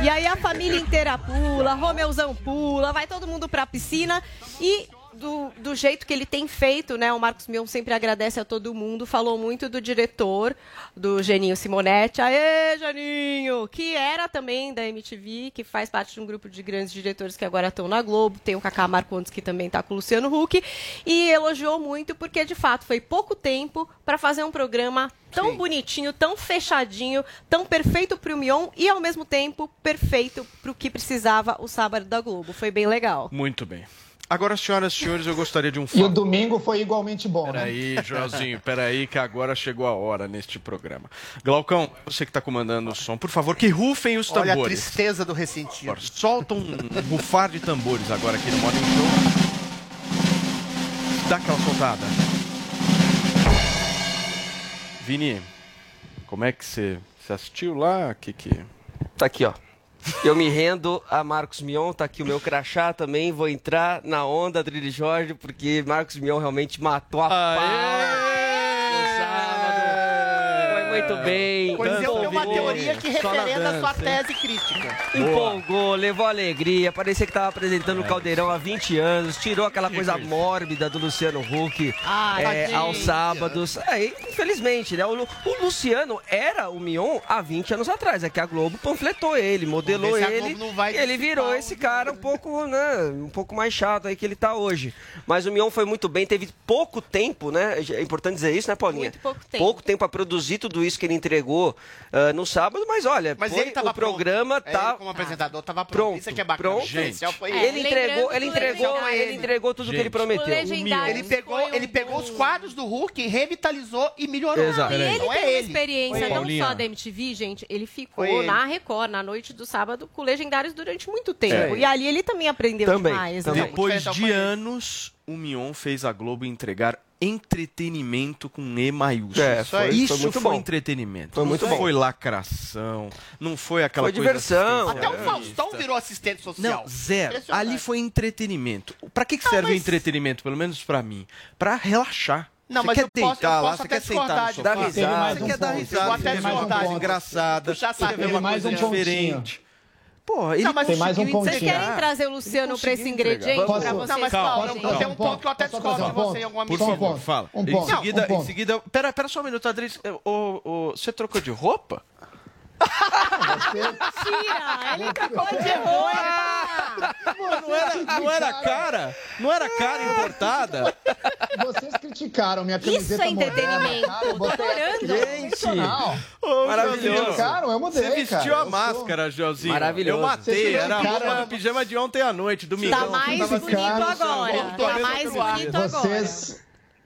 E aí a família inteira pula, Romeuzão pula, vai todo mundo pra piscina e do, do jeito que ele tem feito, né? O Marcos Mion sempre agradece a todo mundo, falou muito do diretor, do Geninho Simonetti. Aê, Geninho! Que era também da MTV, que faz parte de um grupo de grandes diretores que agora estão na Globo. Tem o Kaká Marcondes, que também está com o Luciano Huck. E elogiou muito, porque de fato foi pouco tempo para fazer um programa tão bonitinho, tão fechadinho, tão perfeito para o Mion e ao mesmo tempo perfeito para o que precisava o sábado da Globo. Foi bem legal. Muito bem. Agora, senhoras e senhores, eu gostaria de um E o domingo foi igualmente bom, né? Peraí, Joãozinho, peraí, que agora chegou a hora neste programa. Glaucão, você que está comandando o som, por favor, que rufem os Olha a tambores. tristeza do ressentido. Agora, solta um rufar de tambores agora aqui no Morning Show. Dá aquela soltada. Vini, como é que você, você assistiu lá? Que que... Tá aqui, ó. Eu me rendo a Marcos Mion, tá aqui o meu crachá também. Vou entrar na onda, Adrilho Jorge, porque Marcos Mion realmente matou a pau muito bem. Pois eu tenho uma teoria que referenda a sua tese crítica. Empolgou, levou alegria, parecia que estava apresentando o Caldeirão há 20 anos, tirou aquela coisa mórbida do Luciano Huck Ai, é, aos sábados. Aí, infelizmente, né? O, o Luciano era o Mion há 20 anos atrás, é que a Globo panfletou ele, modelou ele, Globo não vai ele virou esse cara um pouco, né, um pouco mais chato aí que ele tá hoje. Mas o Mion foi muito bem, teve pouco tempo, né? É importante dizer isso, né, Paulinha? Muito pouco tempo. Pouco tempo para produzir tudo isso que ele entregou ah, no sábado, mas olha, Mas foi- ele tava o programa pronto. tá Ele, como apresentador, tava pronto. Pronto, Isso aqui é bacana. pronto. O diferencial foi É, ele entregou, ele o entregou, ele entregou tudo que ele Gente, prometeu. o Ele pegou, um ele pegou os quadros do Hulk, revitalizou e melhorou. Exato. E ele Então tem é uma ele. experiência Oi, não Paulinha. só da MTV, gente, ele ficou ele. na Record, na noite do sábado, com Legendários durante muito tempo. É. E ali ele também aprendeu Também, demais, também. né? Depois de anos, o Mion fez a Globo entregar entretenimento com E maiúsculo. É, isso foi- foi isso muito foi bom. entretenimento. Foi muito não bom. foi lacração, não foi aquela Foi coisa diversão. Até o. Faustão virou assistente social. Não, zero. Ali foi entretenimento. Pra que, que serve o mas- entretenimento, pelo menos pra mim? Pra relaxar. Não, você mas quer eu posso- deitar eu lá, posso você quer sentar no Dá risada. você um quer dar risada, você quer mais uma engraçada, Já você quer ver uma mais coisa um pontinho. diferente. Pô, ele Não, mas Tem mais um pontinho. Vocês querem trazer o Luciano pra esse ingrediente Posso- pra Não, vocês? mas Calma, eu trazer tenho um ponto que eu até discordo um você em alguma Por Só um medida. favor, ponto. fala. Um em ponto, seguida, um ponto. em seguida. Pera, pera só um minuto, Adris. Ô, ô, você trocou de roupa? Tira! Ele trocou de roupa! Não era, não era cara? Não era cara importada? Vocês criticaram minha Isso camiseta é entretenimento. moderna, adorando. Sensacional. Maravilhoso. Criticaram, eu mudei, Você vestiu cara, a máscara, Joãozinho. Maravilhoso. Eu matei, era a criticaram- roupa do pijama de ontem à noite, domingão. Tá mais tava bonito agora. Tá mais bonito agora. Vocês,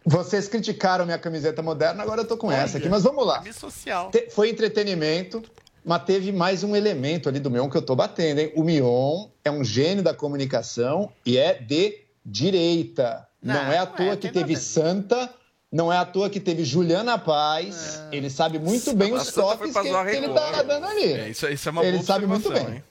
vocês criticaram minha camiseta moderna, agora eu tô com essa aqui. Mas vamos lá. Social. Te- Foi entretenimento, mas teve mais um elemento ali do Mion que eu tô batendo, hein? O Mion é um gênio da comunicação e é de direita. Não, Não, é à não toa é, que teve. Santa, não é à toa que teve Juliana Paz. Ele sabe muito bem os toques que, que ele Record. tá dando ali. É, isso, isso é uma Ele boa sabe muito bem. hein?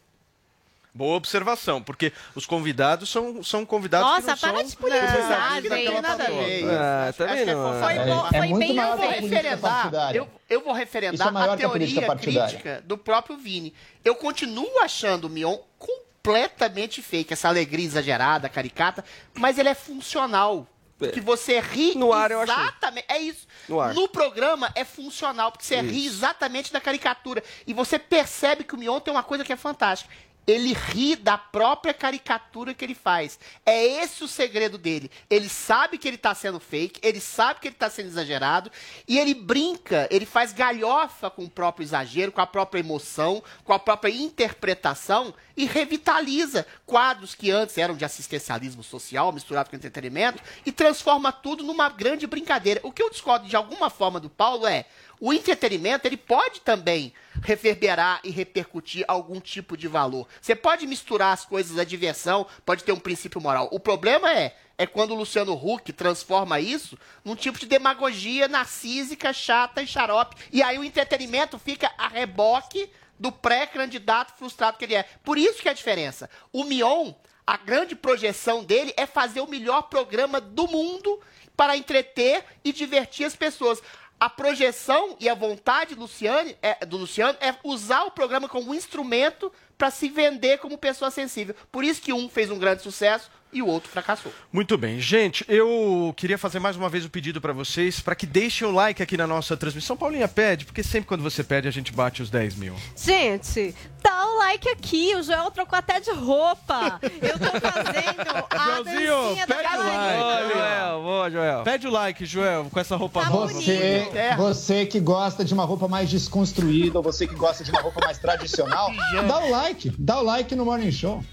Boa observação, porque os convidados são, são convidados que Nossa, não para de politizar, Não, gente. não tem nada a ver. isso. Ah, Acho- também que é não. Foi, É- bom, é foi muito bem que ouvir. política referendar, eu, eu vou Isso referendar é a que teoria crítica do próprio Vini. Eu continuo achando o Mion completamente fake, essa alegria exagerada, caricata, mas ele é funcional. Que você ri No ar, eu achei. exatamente. É isso. No ar. programa é funcional, porque você ri exatamente da caricatura. E você percebe que o Mion tem uma coisa que é fantástica. Ele ri da própria caricatura que ele faz. É esse o segredo dele. Ele sabe que ele tá sendo fake, ele sabe que ele tá sendo exagerado, e ele brinca, ele faz galhofa com o próprio exagero, com a própria emoção, com a própria interpretação, e revitaliza quadros que antes eram de assistencialismo social, misturado com entretenimento, e transforma tudo numa grande brincadeira. O que eu discordo de alguma forma do Paulo é o entretenimento ele pode também reverberar e repercutir algum tipo de valor. Você pode misturar as coisas, a diversão, pode ter um princípio moral. O problema é é quando o Luciano Huck transforma isso num tipo de demagogia narcísica, chata e xarope. E aí o entretenimento fica a reboque do pré-candidato frustrado que ele é. Por isso que é a diferença. O Mion, a grande projeção dele é fazer o melhor programa do mundo para entreter e divertir as pessoas. a projeção e a vontade do Luciano é, do Luciano é usar o programa como instrumento para se vender como pessoa sensível. Por isso que um fez um grande sucesso e o outro fracassou. Muito bem, gente, eu queria fazer mais uma vez o pedido para vocês para que deixem o like aqui na nossa transmissão. Paulinha pede, porque sempre quando você pede a gente bate os 10 mil. Gente, dá o like aqui. O Joel trocou até de roupa. Eu tô fazendo a <laughs> Joelzinho, dancinha da pede o like. Joel, boa, Joel. Pede o like, Joel, com essa roupa Tá nova. Você, você que gosta de uma roupa mais desconstruída, ou você que gosta de uma roupa mais tradicional, <laughs> dá o like, dá o like no Morning Show.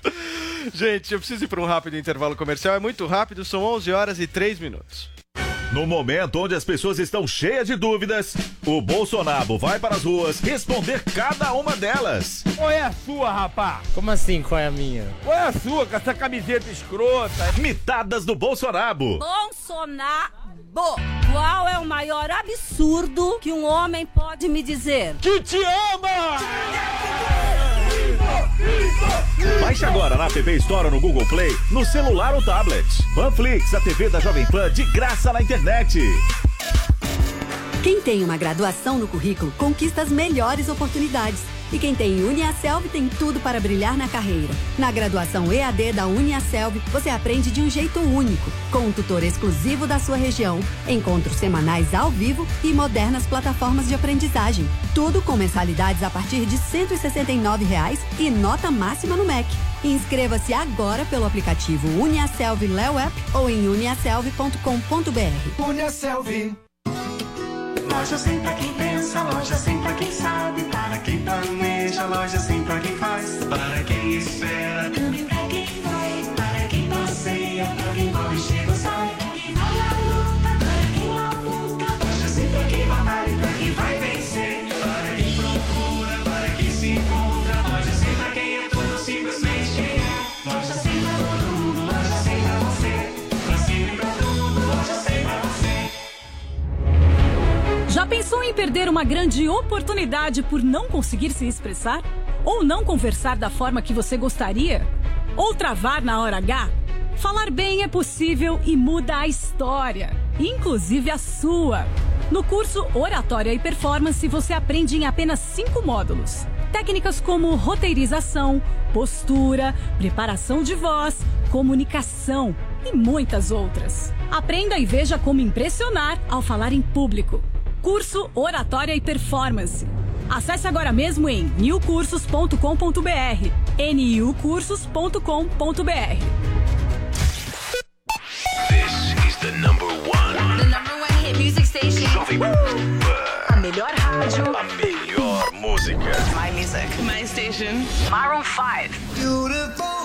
Gente, eu preciso ir para um rápido intervalo comercial. É muito rápido, são 11 horas e 3 minutos. No momento onde as pessoas estão cheias de dúvidas, o Bolsonaro vai para as ruas responder cada uma delas. Qual é a sua, rapá? Como assim, qual é a minha? Qual é a sua, com essa camiseta escrota? Mitadas do Bolsonaro. Bolsonaro. Qual é o maior absurdo que um homem pode me dizer? Que te ama! Baixe agora na App Store no Google Play, no celular ou tablet. Panflix, a TV da Jovem Pan de graça na internet. Quem tem uma graduação no currículo conquista as melhores oportunidades. E quem tem Uniaselv tem tudo para brilhar na carreira. Na graduação EAD da Uniaselv, você aprende de um jeito único, com um tutor exclusivo da sua região, encontros semanais ao vivo e modernas plataformas de aprendizagem. Tudo com mensalidades a partir de 169 reais e nota máxima no MEC. Inscreva-se agora pelo aplicativo Uniaselv Léo App ou em uniaselv.com.br. Uniaselv. Loja sem pra quem pensa, loja sem pra quem sabe, para quem planeja, loja sem pra quem faz, para quem espera, Já pensou em perder uma grande oportunidade por não conseguir se expressar? Ou não conversar da forma que você gostaria? Ou travar na hora H? Falar bem é possível e muda a história, inclusive a sua. No curso Oratória e Performance, você aprende em apenas cinco módulos. Técnicas como roteirização, postura, preparação de voz, comunicação e muitas outras. Aprenda e veja como impressionar ao falar em público. Curso Oratória e Performance. Acesse agora mesmo em newcursos.com.br. niucursos.com.br. This is the number one. The number one hit music station. Jovem Pan. A melhor rádio. A melhor música. My music. My station. Maroon 5. Beautiful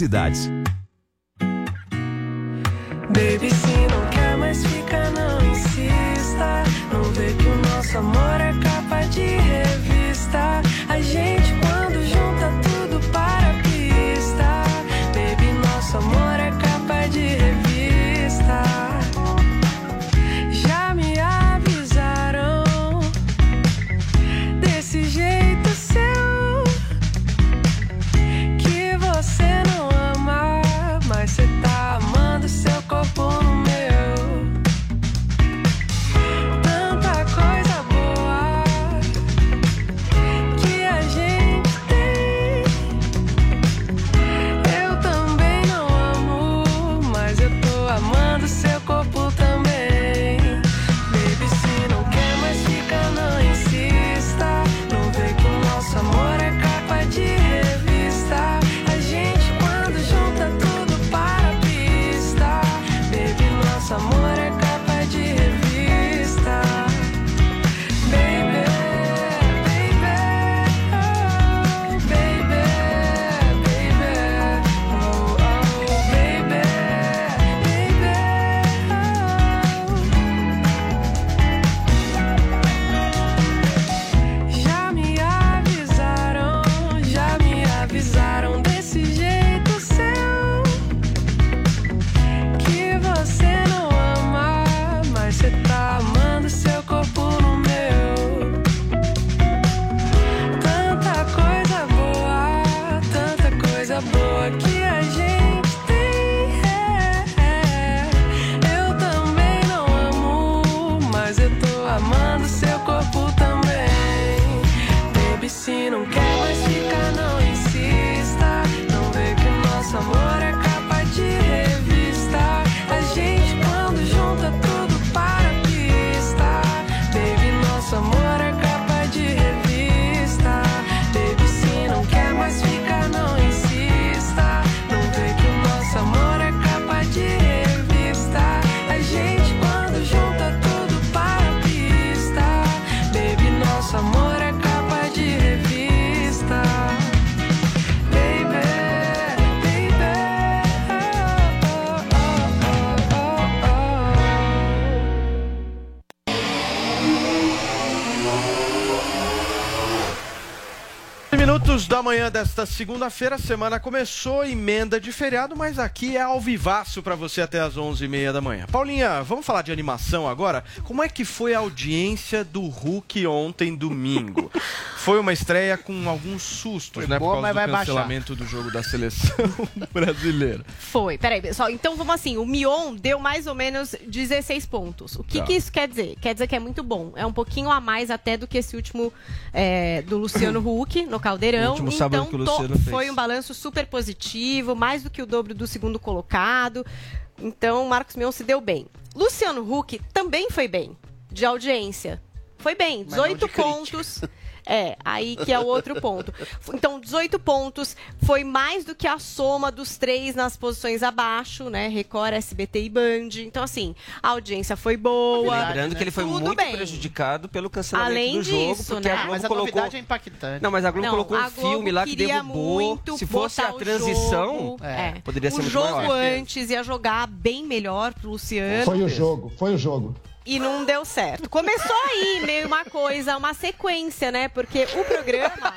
idades. Baby, se não quer mais ficar, não insista. Não vê que o nosso amor é capa de revista. Se não manhã desta segunda-feira, a semana começou, emenda de feriado, mas aqui é ao vivaço para você até as 11h30 da manhã. Paulinha, vamos falar de animação agora? Como é que foi a audiência do Hulk ontem, domingo? <laughs> foi uma estreia com alguns sustos, Foi né? boa, por mas causa do vai baixar. cancelamento do jogo da seleção <laughs> brasileira. Foi, peraí, pessoal. Então vamos assim: o Mion deu mais ou menos 16 pontos. O que, Tá. que isso quer dizer? Quer dizer que é muito bom. É um pouquinho a mais até do que esse último é, do Luciano <coughs> Huck no Caldeirão. Sábado então que o Luciano fez. foi um balanço super positivo, mais do que o dobro do segundo colocado. Então o Marcos Mion se deu bem. Luciano Huck também foi bem, de audiência. Foi bem, Mas não 18 de crítica. <laughs> É, aí que é o outro ponto. Então, 18 pontos foi mais do que a soma dos três nas posições abaixo, né? Record, SBT e Band. Então, assim, a audiência foi boa. Lembrando que ele foi Tudo muito bem. prejudicado pelo cancelamento Além do jogo, disso, porque né? a Globo Mas a colocou... novidade é impactante. Não, mas a Globo Não, colocou um a Globo filme lá que derrubou. muito Se fosse a o transição, jogo, é. poderia ser o muito jogo maior. antes ia jogar bem melhor pro Luciano. Foi o jogo, foi o jogo. E não deu certo. Começou aí meio uma coisa, uma sequência, né? Porque o programa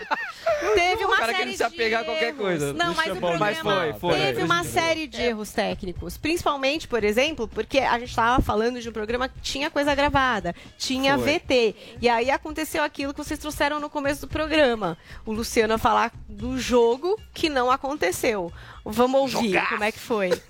teve uma série de qualquer erros. coisa. Não, mas o programa mas foi, foi. teve Foi uma série de erros técnicos. Principalmente, por exemplo, porque a gente estava falando de um programa que tinha coisa gravada, tinha Foi. VT. E aí aconteceu aquilo que vocês trouxeram no começo do programa. O Luciano falar do jogo que não aconteceu. Vamos ouvir Jogaço. como é que foi. <laughs>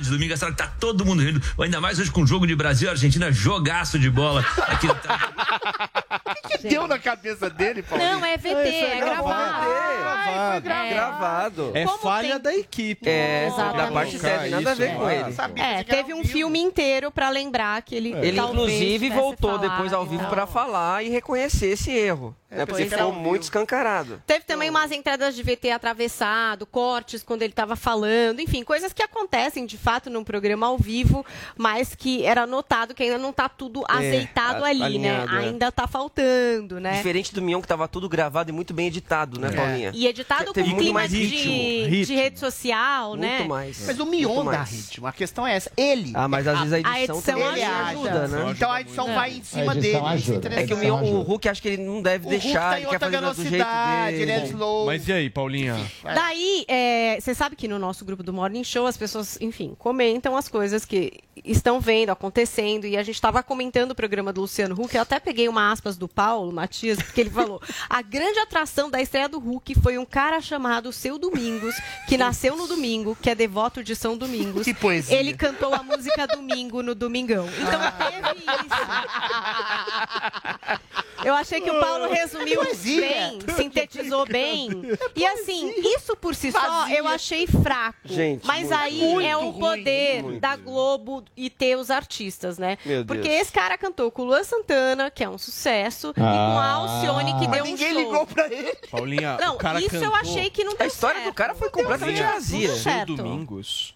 de domingo, essa hora tá todo mundo rindo, ainda mais hoje com o jogo de Brasil e Argentina, jogaço de bola. Aqui tá... Que deu na cabeça dele, Paulo? Não, é VT, é gravado. Gravado. É. Gravado. É Como falha tem- da equipe. É, Exatamente. da parte técnica, nada a ver com ele. É, teve um filme inteiro pra lembrar que ele Ele, inclusive, voltou depois ao vivo pra falar e reconhecer esse erro. né, porque pois é. ficou muito escancarado. Teve também umas entradas de VT atravessado, cortes quando ele estava falando, enfim, coisas que acontecem de fato num programa ao vivo, mas que era notado que ainda não tá tudo É, azeitado a- ali, alinhado, né? é. Ainda tá faltando, né? Diferente do Mion, que tava tudo gravado e muito bem editado, né, Paulinha? E editado com muito clima mais de, ritmo, de rede social, Muito né? mais. Mas o Muito Mion dá ritmo. A questão é essa. Ele. Ah, mas às vezes a edição, A edição também ele ajuda. ajuda, né? Então a edição vai em cima A edição dele. É que o. Mion, o Hulk acho que ele não deve O Hulk deixar, tem ele quer outra fazer do jeito velocidade, ele é slow. Mas e aí, Paulinha? Daí, é, você sabe que no nosso grupo do Morning Show as pessoas, enfim, comentam as coisas que estão vendo, acontecendo. E a gente estava comentando o programa do Luciano Huck. Eu até peguei uma aspas do Paulo Matias, porque ele falou: a grande atração da estreia do Huck foi um cara chamado Seu Domingos, que nasceu no domingo, que é devoto de São Domingos. Que poesia. Ele cantou a música Domingo no Domingão. Então teve isso. Eu achei que o Paulo resumiu Poesia. bem, sintetizou bem. E assim, isso por si só eu achei fraco. Gente, Mas muito, aí muito é o poder muito. da Globo e ter os artistas, né? Meu Porque Deus. esse cara cantou com o Luan Santana, que é um sucesso, e com a Ah. Alcione, que deu um ninguém show. ligou pra ele. Paulinha, Não, o cara isso cantou... eu achei que não deu A história certo. do cara foi completamente Paulinha, vazia. Seu certo. Domingos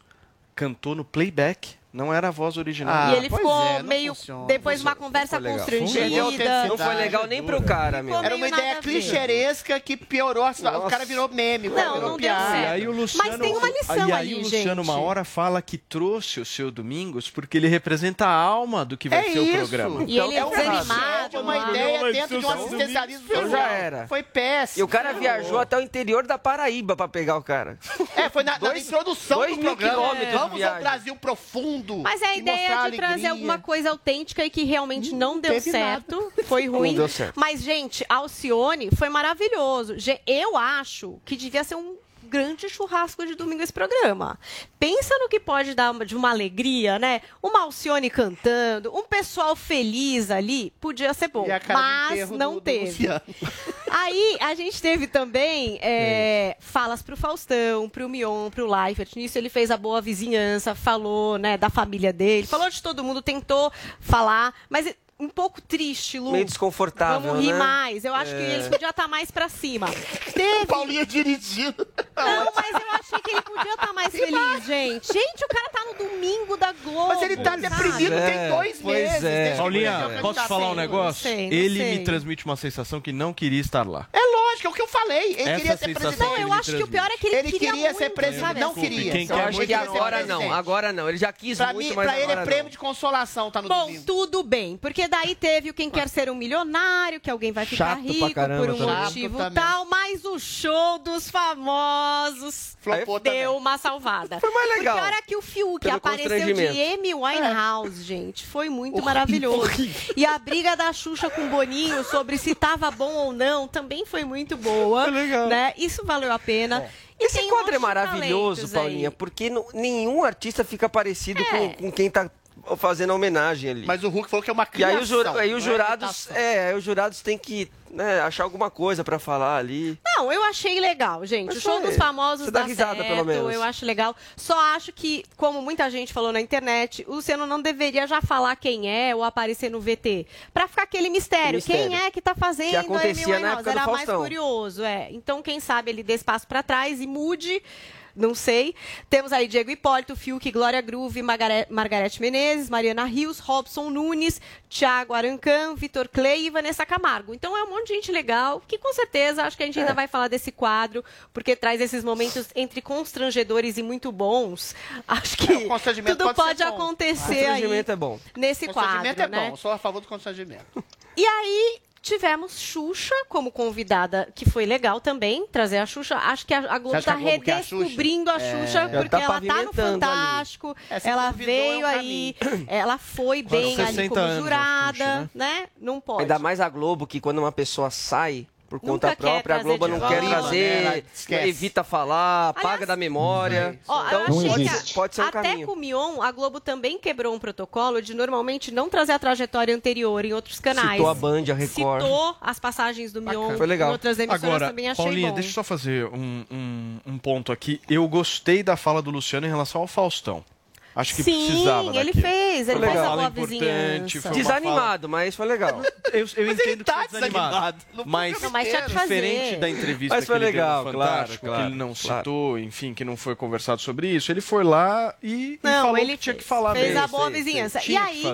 cantou no playback, não era a voz original. Ah, e ele ficou é, não meio. funciona. depois de uma Não conversa constrangida. Não foi legal nem pro cara, meu. Era uma ideia clichêresca que piorou a situação. O cara virou meme, o cara Não, virou não deu piada. certo. E aí o Luciano, Mas tem uma lição e aí ali, o Luciano gente. uma hora fala que trouxe o seu Domingos porque ele representa a alma do que vai É ser o isso. programa. E ele é um desanimado. uma lá. ideia dentro de um assistencialismo Então social. já era. Foi péssimo. E o cara viajou até o interior da Paraíba pra pegar o cara. É, foi na, na Dois- introdução dois do mil programa. Vamos ao. Brasil profundo. Mas é a ideia de trazer alguma coisa autêntica e que realmente não deu teve certo. Foi ruim. deu certo. Mas, gente, Alcione foi maravilhoso. Eu acho que devia ser um grande churrasco de domingo esse programa. Pensa no que pode dar de uma alegria, né? Uma Alcione cantando, um pessoal feliz ali, podia ser bom. Mas não do- do teve. Luciano. <laughs> Aí a gente teve também é, falas pro Faustão, pro Mion, pro Leifert. Nisso ele fez a boa vizinhança, falou né, da família dele, falou de todo mundo, tentou falar, mas é um pouco triste, Lu. Meio desconfortável, Vamos rir né? mais. Eu acho que É. eles podiam estar mais pra cima. <laughs> Teve... Paulinho dirigindo. Não, mas eu achei que ele podia estar mais feliz, gente. Gente, o cara tá no domingo da Globo. Mas ele tá deprimido tem dois pois meses. é. que Paulinha, posso candidato. falar um negócio? não sei, não ele sei. me transmite uma sensação que não queria estar lá. É lógico, é o que eu falei. Ele Essa queria ser sensação presidente. Não, eu ele acho que o pior é que ele, Ele queria, queria ser presidente, não queria. Quem Eu quer muito que agora não, agora não. Ele já quis Pra muito, mim, mas pra ele é prêmio de consolação, tá no Bom, domingo. tudo bem, porque daí teve o Quem Quer Ser um Milionário, que alguém vai ficar Chato rico caramba por um também. motivo Chato também. tal, mas o show dos famosos Flopou deu também. uma salvada. Foi mais legal. Porque a hora que o Fiuk Pelo apareceu de. Amy Winehouse, gente, foi muito Horrível, maravilhoso. horrível. E a briga da Xuxa com o Boninho sobre se tava bom ou não também foi muito boa. Foi legal. Né? Isso valeu a pena. E Esse tem um quadro é maravilhoso, Paulinha, aí. porque nenhum artista fica parecido É. com, com quem tá fazendo a homenagem ali. Mas o Hulk falou que é uma E criação. aí, os jura- aí os é jurados, é, aí os jurados têm que né, achar alguma coisa pra falar ali. Não, eu achei legal, gente. Mas o show foi- dos famosos você dá dá risada, certo, pelo menos. eu acho legal. Só acho que, como muita gente falou na internet, o Luciano não deveria já falar quem é ou aparecer no VT. Pra ficar aquele mistério. Mistério. Quem é que tá fazendo Que a acontecia do Era mais curioso, é. Então, quem sabe ele dê espaço pra trás e mude. Não sei. Temos aí Diego Hipólito, Fiuk, Glória Groove, Margare- Margarete Menezes, Mariana Rios, Robson Nunes, Thiago Arancan, Vitor Clay e Vanessa Camargo. Então é um monte de gente legal que com certeza acho que a gente É. ainda vai falar desse quadro, porque traz esses momentos entre constrangedores e muito bons. Acho que É, o constrangimento tudo pode ser pode, bom. acontecer aí Constrangimento é bom. nesse quadro, Constrangimento é né? bom, sou a favor do constrangimento. E aí tivemos Xuxa como convidada, que foi legal também trazer a Xuxa. Acho que a, a Globo está que a Globo quer a Xuxa? redescobrindo a Xuxa, Já porque tá ela tá no. Fantástico, ela veio é um aí, <clears throat> ela foi bem ali 60 como jurada, Xuxa, né? Não pode. Ainda mais a Globo, que quando uma pessoa sai por Nunca conta quer própria, a Globo não volta. quer Né? trazer, esquece. evita falar, apaga Aliás, da memória. Ó, então, existe. pode ser um até caminho. com o Mion, a Globo também quebrou um protocolo de normalmente não trazer a trajetória anterior em outros canais. Citou a Band, a Record. Citou as passagens do Mion Foi legal. em outras emissoras Agora, também achei Paulinha, bom. deixa eu só fazer um, um, um ponto aqui. Eu gostei da fala do Luciano em relação ao Faustão. Acho que Sim, precisava ele daquilo. fez, ele Foi fez legal. a boa importante, vizinhança. Desanimado, mas foi legal. <laughs> Eu, eu entendo tá que foi desanimado. no Mas, Não, mas tinha que fazer. diferente da entrevista Mas foi que ele legal, deu no claro, Fantástico, claro, que ele não claro. citou, enfim, que não foi conversado sobre isso, ele foi lá e, e Não, falou ele que tinha fez, que falar fez mesmo. a boa vizinhança. E Tinha que aí,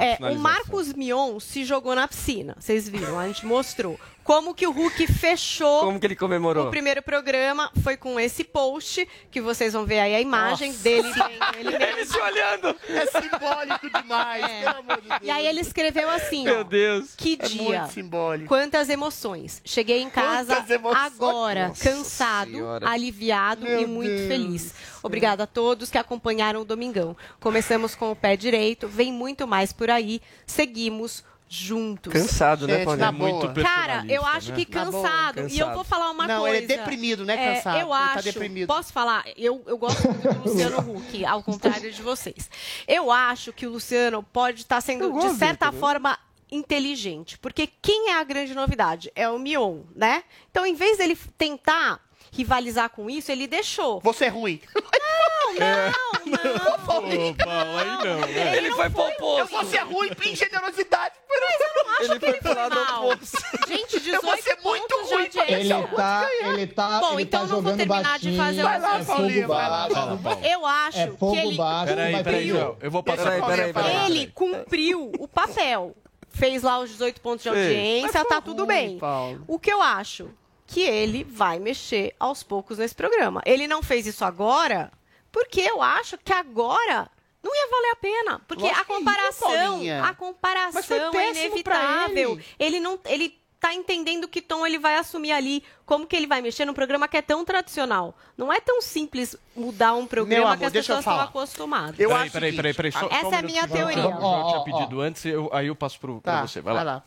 é, o. Marcos Mion se jogou na piscina. Vocês viram, a gente mostrou. Como que o Hulk fechou Como que ele comemorou? o primeiro programa. Foi com esse post, que vocês vão ver aí a imagem dele vendo ele. Ele se olhando. É simbólico demais, É. pelo amor de Deus. E aí ele escreveu assim, Meu ó. Deus. Que É dia. muito simbólico. Quantas emoções. Cheguei em casa agora, Nossa cansado, Senhora. aliviado Meu e muito Deus. feliz. Obrigada a todos que acompanharam o Domingão. Começamos com o pé direito, vem muito mais por aí. Seguimos juntos. Cansado, né, Gente, Paulinha? na boa. Muito Cara, eu acho né? que boa, cansado. E eu vou falar uma Não, coisa. ele é deprimido, né, É, cansado? eu Ele tá acho. deprimido. Posso falar? Eu, eu gosto muito do Luciano <laughs> Huck, ao contrário de vocês. Eu acho que o Luciano pode estar Eu sendo, de certa forma, inteligente. Porque quem é a grande novidade? É o Mion, né? Então, em vez dele tentar rivalizar com isso, ele deixou. Você é ruim. Não, <laughs> não, não. Ô, Paulo, aí não, né? Ele foi pro Eu vou ser ruim em generosidade. Acho Ele que ele foi mal. oposto. Gente, 18 Eu vou ser muito de ruim. audiência. Ele tá, ele tá, Bom, ele então tá não vou terminar de baixinho. fazer o Vai lá, é Paulinho, vai lá, Paulo. Eu acho É que ele baixo. Peraí, peraí. Eu vou passar Peraí, pra peraí, peraí. Ele cumpriu o papel. Fez lá os 18 pontos de audiência, tá tudo bem. O que eu acho? Que ele vai mexer aos poucos nesse programa. Ele não fez isso agora, porque eu acho que agora não ia valer a pena. Porque Lógico a ia, comparação, a comparação é inevitável. ele. Ele não. Ele tá entendendo que tom ele vai assumir ali, como que ele vai mexer num programa que é tão tradicional. Não é tão simples mudar um programa amor, que as deixa eu pessoas estão acostumadas. Eu Peraí, acho peraí, peraí, peraí. Só, Essa só é a minha teoria. Ó, ó, tinha pedido antes, eu, aí eu passo pro, pra Tá, você. Vai lá. vai lá.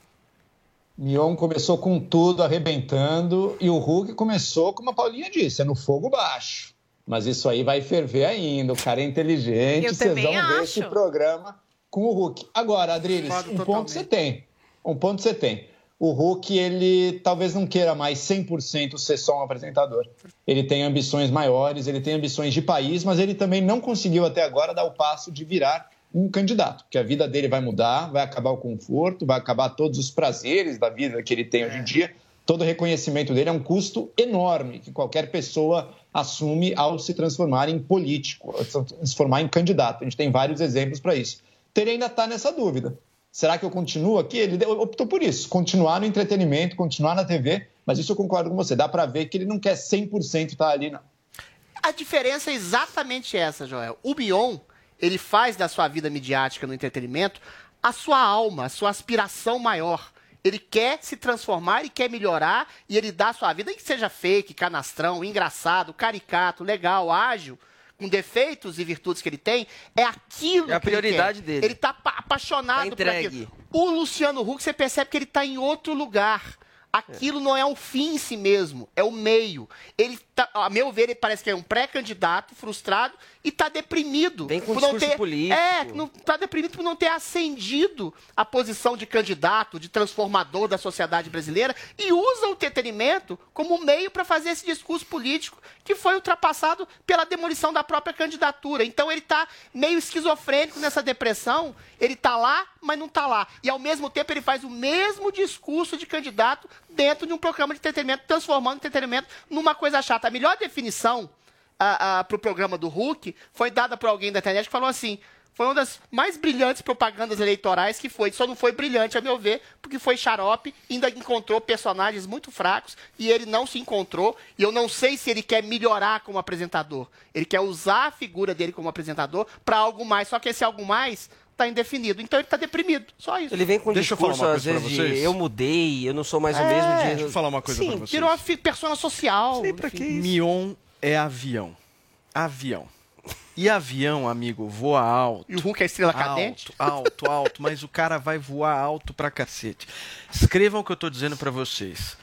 Mion começou com tudo, arrebentando, e o Hulk começou, como a Paulinha disse, é no fogo baixo. Mas isso aí vai ferver ainda. O cara é inteligente. Eu Vocês também vão ver acho. esse programa com o Hulk. Agora, Adriles, um totalmente. ponto você tem. Um ponto você tem. O Hulk, ele talvez não queira mais 100% ser só um apresentador. Ele tem ambições maiores, ele tem ambições de país, mas ele também não conseguiu até agora dar o passo de virar um candidato, porque a vida dele vai mudar, vai acabar o conforto, vai acabar todos os prazeres da vida que ele tem hoje em dia. Todo o reconhecimento dele é um custo enorme que qualquer pessoa assume ao se transformar em político, se transformar em candidato. A gente tem vários exemplos para isso. Ele ainda está nessa dúvida. Será que eu continuo aqui? Ele optou por isso, continuar no entretenimento, continuar na TV, mas isso eu concordo com você. Dá para ver que ele não quer 100% estar ali, não. A diferença é exatamente essa, Joel. O Mion, ele faz da sua vida midiática no entretenimento a sua alma, a sua aspiração maior. Ele quer se transformar e quer melhorar e ele dá a sua vida, que seja fake, canastrão, engraçado, caricato, legal, ágil, com defeitos e virtudes que ele tem, é aquilo É a que ele prioridade quer. dele. Ele tá pa- apaixonado Tá por entregue. aquilo. O Luciano Huck, você percebe que ele está em outro lugar. Aquilo não é um fim em si mesmo, é o meio. Ele tá, a meu ver, ele parece que é um pré-candidato frustrado e está deprimido. Vem com por não ter, político. É, está deprimido por não ter ascendido a posição de candidato, de transformador da sociedade brasileira e usa o entretenimento como meio para fazer esse discurso político que foi ultrapassado pela demolição da própria candidatura. Então ele está meio esquizofrênico nessa depressão. Ele está lá, mas não está lá. E ao mesmo tempo ele faz o mesmo discurso de candidato dentro de um programa de entretenimento, transformando o entretenimento numa coisa chata. Melhor definição para o programa do Hulk foi dada por alguém da internet que falou assim. Foi uma das mais brilhantes propagandas eleitorais que foi. Só não foi brilhante, a meu ver, porque foi xarope, ainda encontrou personagens muito fracos e ele não se encontrou. E eu não sei se ele quer melhorar como apresentador. Ele quer usar a figura dele como apresentador para algo mais. Só que esse algo mais está indefinido. Então ele está deprimido. Só isso. Ele vem com Deixa eu falar discurso, uma às coisa pra vezes, de vocês. eu mudei, eu não sou mais o É. mesmo de... Deixa eu falar uma coisa Sim, pra vocês. virou uma persona social. Sei pra que isso. Mion é avião. Avião. E avião, amigo, voa alto. E o Hulk é estrela cadente? Alto, alto, alto, mas o cara vai voar alto pra cacete. Escrevam o que eu tô dizendo pra vocês.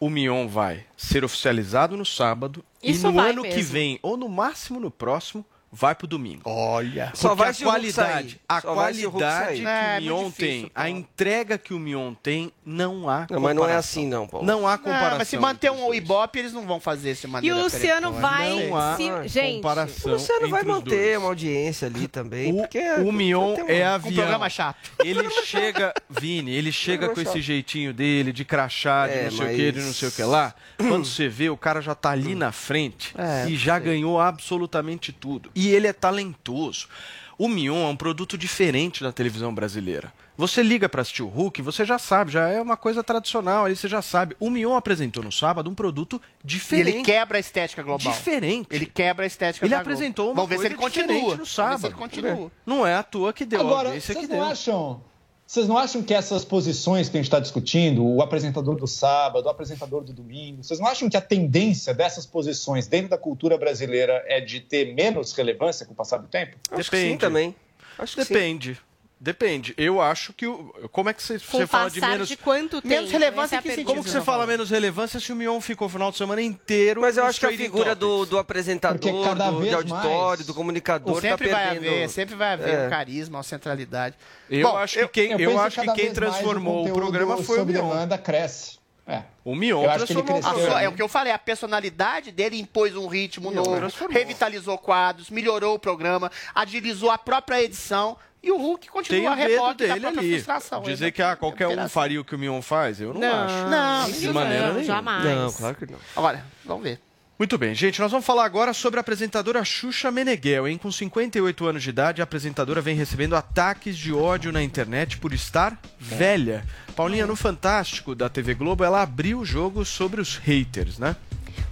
O Mion vai ser oficializado no sábado Isso e no ano que mesmo. vem, ou no máximo no próximo, vai pro domingo. Olha. Só vai o Hulk qualidade, a Só o qualidade que É, o Mion difícil, tem, a Paulo. entrega que o Mion tem, não há Não, mas não é assim não, Paulo. Não há comparação. mas se manter um. Ibope, eles não vão fazer isso de E maneira o Luciano vai. Não há se- Gente, comparação O Luciano vai manter uma audiência ali também. O, porque o Mion tem um- é Um avião. programa chato. Ele chega, Vini, ele chega com esse jeitinho dele, de crachá, de É, não sei o mas- que, de não sei o que lá. Quando você vê, o cara já tá ali na frente É, e já ganhou absolutamente tudo. E ele é talentoso. O Mion é um produto diferente da televisão brasileira. Você liga pra assistir o Hulk, você já sabe, já é uma coisa tradicional, aí você já sabe. O Mion apresentou no sábado um produto E diferente. ele quebra a estética global. Diferente. Ele quebra a estética Ele apresentou uma Vamos ver se ele coisa diferente continua. no Vamos ver se sábado. ele continua. Não é à toa que deu Agora, vocês deu. não acham... Vocês não acham que essas posições que a gente está discutindo, o apresentador do sábado, o apresentador do domingo, vocês não acham que a tendência dessas posições dentro da cultura brasileira é de ter menos relevância com o passar do tempo? Acho que sim também. Acho que sim. Depende. Eu acho que. o- Como é que você, você o fala de menos. de quanto tempo? Menos relevância é que sentido? Como que você fala menos relevância se o Mion ficou o final de semana inteiro? Mas eu acho que a figura do, do apresentador, do, de auditório, mais- do comunicador Sempre tá vai perdendo. haver, sempre vai haver É. o carisma, a centralidade. Eu Bom, acho que quem, eu penso acho que quem transformou o, conteúdo programa foi o sob Mion. demanda cresce. É. O Mion Eu acho que ele o cresceu. sua- é o que eu falei, a personalidade dele impôs um ritmo Mion novo, transformou. revitalizou quadros, melhorou o programa, agilizou a própria edição e o Hulk Tem continua o a reboque da dele própria ali. frustração. Dizer que ah, qualquer um faria o que o Mion faz, eu não, Não, acho. Não, de não, maneira não, nenhuma. jamais. Não, claro que não. Agora, vamos ver. Muito bem, gente, nós vamos falar agora sobre a apresentadora Xuxa Meneghel, hein? Com 58 anos de idade, a apresentadora vem recebendo ataques de ódio na internet por estar velha. Paulinha, no Fantástico da TV Globo, ela abriu o jogo sobre os haters, né?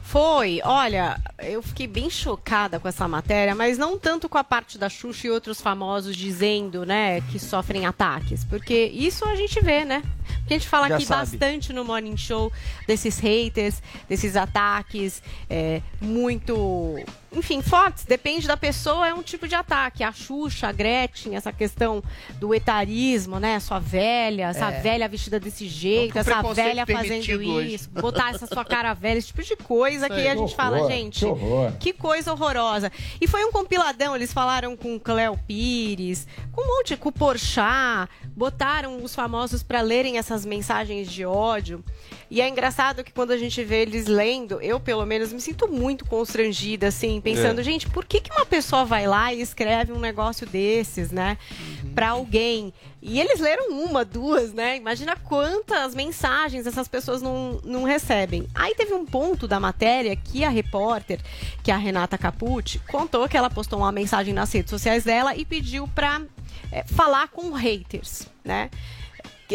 Foi, olha, eu fiquei bem chocada com essa matéria, mas não tanto com a parte da Xuxa e outros famosos dizendo, né, que sofrem ataques. Porque isso a gente vê, né? Porque a gente fala Já aqui sabe. bastante no Morning Show desses haters, desses ataques, é, muito. Enfim, fortes. Depende da pessoa, é um tipo de ataque. A Xuxa, a Gretchen, essa questão do etarismo, né? Sua velha, essa É. velha vestida desse jeito, Um essa velha fazendo permitido hoje. isso, botar essa sua cara velha, esse tipo de coisa Isso que aí. a gente Que fala, horror, gente. que horror. Que coisa horrorosa. E foi um compiladão, eles falaram com Cléo Pires, com um monte, com o Porchat, botaram os famosos para lerem essas mensagens de ódio. E é engraçado que quando a gente vê eles lendo, eu pelo menos me sinto muito constrangida, assim, pensando, É. gente, por que, que uma pessoa vai lá e escreve um negócio desses, né, pra alguém? E eles leram uma, duas, né? Imagina quantas mensagens essas pessoas não, não recebem. Aí teve um ponto da matéria que a repórter, que é a Renata Capucci, contou que ela postou uma mensagem nas redes sociais dela e pediu pra eh, falar com haters, né?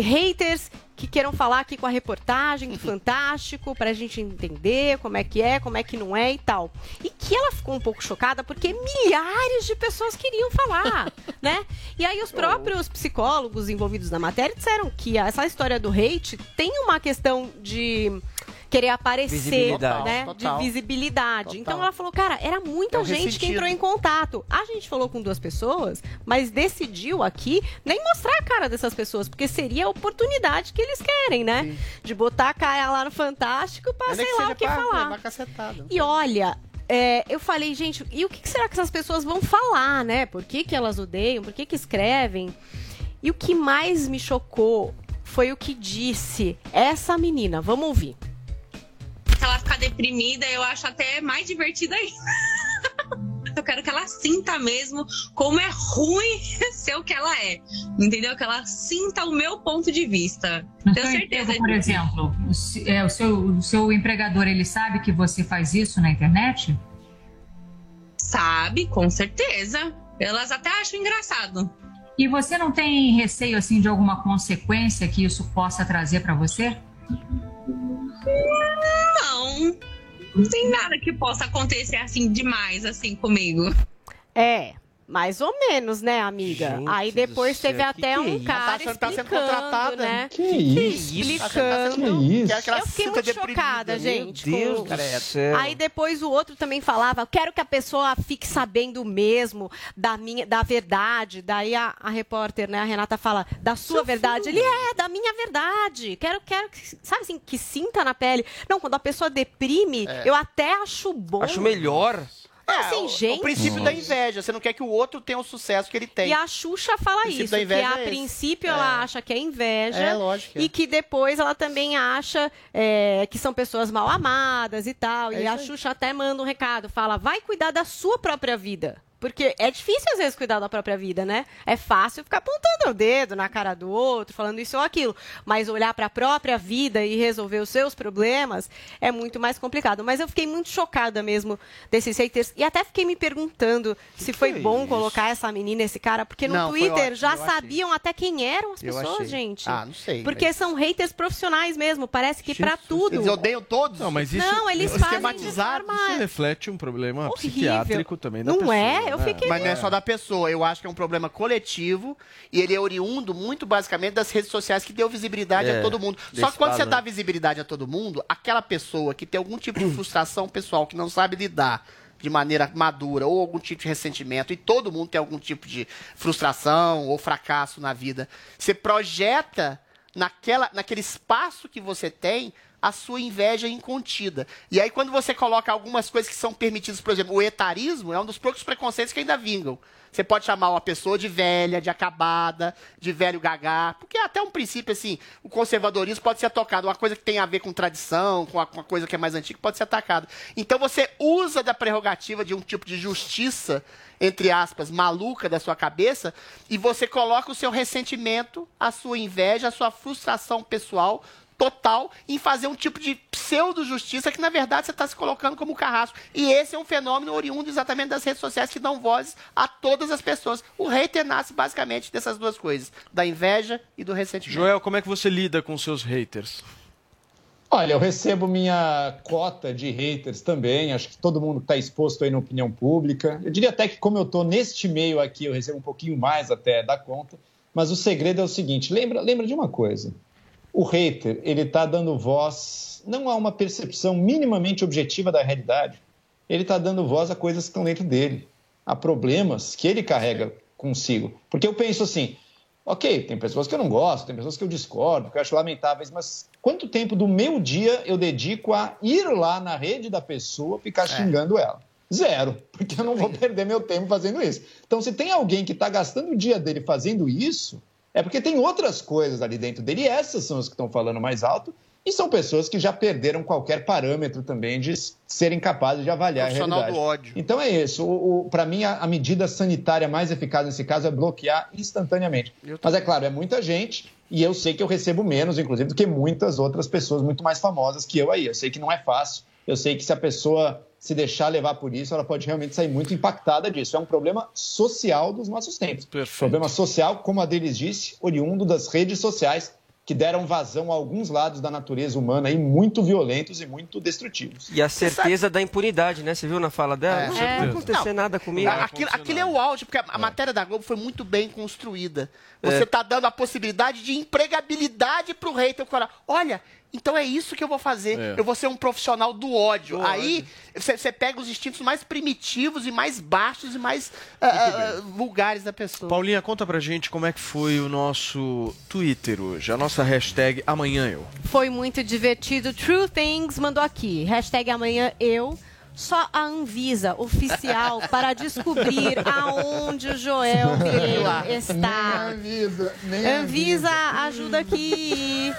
Haters que queiram falar aqui com a reportagem do <laughs> Fantástico pra gente entender como é que é, como é que não é e tal. E que ela ficou um pouco chocada porque milhares de pessoas queriam falar, <laughs> né? E aí os próprios psicólogos envolvidos na matéria disseram que essa história do hate tem uma questão de querer aparecer, Visibilidade. né? Total. De visibilidade. Total. Então ela falou, cara, era muita É o gente que ressentido. entrou em contato. A gente falou com duas pessoas, mas decidiu aqui nem mostrar a cara dessas pessoas, porque seria a oportunidade que eles querem, né? De botar a cara lá no Fantástico pra Ainda sei que lá o que pra falar. cacetada. E olha, é, eu falei, gente, e o que que será que essas pessoas vão falar, né? Por que, que elas odeiam? Por que, que escrevem? E o que mais me chocou foi o que disse essa menina. Vamos ouvir. Se ela ficar deprimida, eu acho até mais divertido ainda. <laughs> Eu quero que ela sinta mesmo como é ruim <laughs> ser o que ela é. Entendeu? Que ela sinta o meu ponto de vista. No Tenho certeza emprego, por exemplo, o, é, o seu, o seu empregador, ele sabe que você faz isso na internet? Sabe, com certeza. Elas até acham engraçado. E você não tem receio, assim, de alguma consequência que isso possa trazer para você? Não. Não tem nada que possa acontecer assim demais, assim, comigo. É, mais ou menos, né, amiga? Gente Aí depois teve céu, até que que é um cara Tá que tá sendo explicando, contratada? né? Que isso? Explicando. Que isso? Quer que ela Eu fiquei muito deprimida. chocada, Meu gente. Deus com- do céu. Aí depois o outro também falava, eu quero que a pessoa fique sabendo mesmo da minha, da verdade. Daí a, a repórter, né, a Renata fala, da sua verdade. Ele é, da minha verdade. Quero, quero que, sabe assim, que sinta na pele. Não, quando a pessoa deprime, É. eu até acho bom. Acho melhor. É, assim, o, gente. o princípio da inveja. Você não quer que o outro tenha o sucesso que ele tem. E a Xuxa fala isso, que a é esse. princípio É. ela acha que é inveja. É, lógico é. E que depois ela também acha é, que são pessoas mal amadas e tal. É e a isso aí. Xuxa até manda um recado, fala, vai cuidar da sua própria vida. Porque é difícil às vezes cuidar da própria vida, né? É fácil ficar apontando o dedo na cara do outro, falando isso ou aquilo. Mas olhar para a própria vida e resolver os seus problemas é muito mais complicado. Mas eu fiquei muito chocada mesmo desses haters. E até fiquei me perguntando se foi que é bom isso? colocar essa menina, esse cara. Porque no Não, foi Twitter ótimo, já achei. sabiam até quem eram as pessoas, gente. Ah, não sei, Porque mas- são haters profissionais mesmo. Parece que para tudo. Eles odeiam todos? Não, mas isso, Não, eles isso fazem esquematizados. de forma- Isso reflete um problema Horrível. psiquiátrico também da Não pessoa. é? Eu né? fiquei Mas não é só da pessoa, eu acho que é um problema coletivo e ele é oriundo muito basicamente das redes sociais que deu visibilidade É, a todo mundo. Só que quando você dá visibilidade a todo mundo, aquela pessoa que tem algum tipo de <clears throat> frustração pessoal, que não sabe lidar de maneira madura ou algum tipo de ressentimento, e todo mundo tem algum tipo de frustração ou fracasso na vida, você projeta naquela, naquele espaço que você tem a sua inveja incontida. E aí, quando você coloca algumas coisas que são permitidas, por exemplo, o etarismo é um dos poucos preconceitos que ainda vingam. Você pode chamar uma pessoa de velha, de acabada, de velho gagá, porque é até um princípio, assim, o conservadorismo pode ser atacado. Uma coisa que tem a ver com tradição, com uma coisa que é mais antiga, pode ser atacado. Então, você usa da prerrogativa de um tipo de justiça, entre aspas, maluca da sua cabeça, e você coloca o seu ressentimento, a sua inveja, a sua frustração pessoal total em fazer um tipo de pseudo-justiça que, na verdade, você está se colocando como carrasco. E esse é um fenômeno oriundo exatamente das redes sociais que dão vozes a todas as pessoas. O hater nasce basicamente dessas duas coisas, da inveja e do ressentimento. Joel, como é que você lida com seus haters? Olha, eu recebo minha cota de haters também. Acho que todo mundo está exposto aí na opinião pública. Eu diria até que, como eu estou neste meio aqui, eu recebo um pouquinho mais até da conta. Mas o segredo é o seguinte: lembra, lembra de uma coisa. O hater, ele está dando voz não a uma percepção minimamente objetiva da realidade. Ele está dando voz a coisas que estão dentro dele, a problemas que ele carrega consigo. Porque eu penso assim, ok, tem pessoas que eu não gosto, tem pessoas que eu discordo, que eu acho lamentáveis, mas quanto tempo do meu dia eu dedico a ir lá na rede da pessoa ficar xingando ela? Zero, porque eu não vou perder meu tempo fazendo isso. Então, se tem alguém que está gastando o dia dele fazendo isso, é porque tem outras coisas ali dentro dele, e essas são as que estão falando mais alto, e são pessoas que já perderam qualquer parâmetro também de serem capazes de avaliar a realidade. do ódio. Então é isso. O, o, Para mim, a, a medida sanitária mais eficaz nesse caso é bloquear instantaneamente. Mas é claro, é muita gente e eu sei que eu recebo menos, inclusive, do que muitas outras pessoas muito mais famosas que eu aí. Eu sei que não é fácil. Eu sei que se a pessoa se deixar levar por isso, ela pode realmente sair muito impactada disso. É um problema social dos nossos tempos. Problema social, como a deles disse, oriundo das redes sociais que deram vazão a alguns lados da natureza humana aí muito violentos e muito destrutivos. E a certeza da impunidade, né? Você viu na fala dela? É. Não vai É. acontecer Não. nada comigo. Aquilo, aquilo é o auge, porque a, a matéria da Globo foi muito bem construída. Você É. tá dando a possibilidade de empregabilidade pro hater. Falar, olha, então é isso que eu vou fazer. É. Eu vou ser um profissional do ódio. Do Aí você pega os instintos mais primitivos e mais baixos e mais ah, vulgares da pessoa. Paulinha, conta pra gente como é que foi o nosso Twitter hoje, a nossa hashtag amanhã eu. Foi muito divertido. True Things mandou aqui. Hashtag amanhã eu. Só a Anvisa oficial <laughs> para descobrir aonde o Joel está. Anvisa, nem Anvisa, ajuda aqui.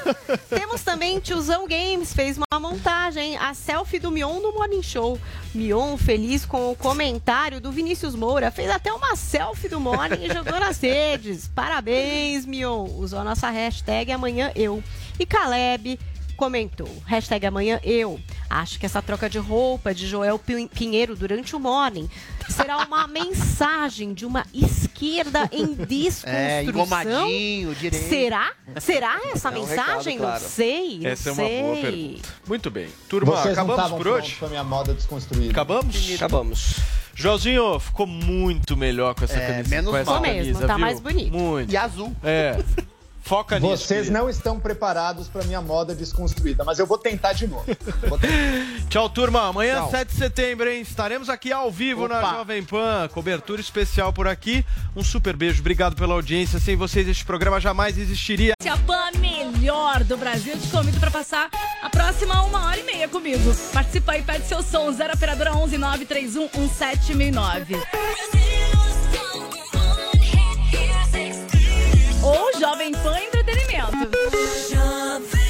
Temos também Tiozão Games, fez uma montagem, a selfie do Mion no Morning Show. Mion feliz com o comentário do Vinícius Moura, fez até uma selfie do Morning e jogou nas redes. Parabéns, Mion. Usou a nossa hashtag amanhã eu. E Caleb comentou, hashtag amanhã eu. Acho que essa troca de roupa de Joel Pin- Pinheiro durante o Morning será uma <laughs> mensagem de uma esquerda em <laughs> desconstrução. É, engomadinho, direito. Será? Será <laughs> essa É um mensagem? recado, Não claro. sei, não Essa é sei. uma boa pergunta. Muito bem. Turma, Vocês não acabamos por hoje? a minha moda desconstruída. Acabamos? Acabamos. Joelzinho, ficou muito melhor com essa É, camisa. menos com essa mal. camisa, mesmo, tá viu? mais bonito. Muito. E azul. É. Foca nisso. Vocês não estão preparados para minha moda desconstruída, mas eu vou tentar de novo. Tentar. <laughs> Tchau, turma. Amanhã, Tchau. 7 de setembro, hein? Estaremos aqui ao vivo na Opa. Jovem Pan. Cobertura especial por aqui. Um super beijo. Obrigado pela audiência. Sem vocês, este programa jamais existiria. Se a Pan melhor do Brasil, te convido para passar a próxima uma hora e meia comigo. Participa aí, pede seu som, 0 operadora 11 931 1769. ou Jovem Pan Entretenimento. Jovem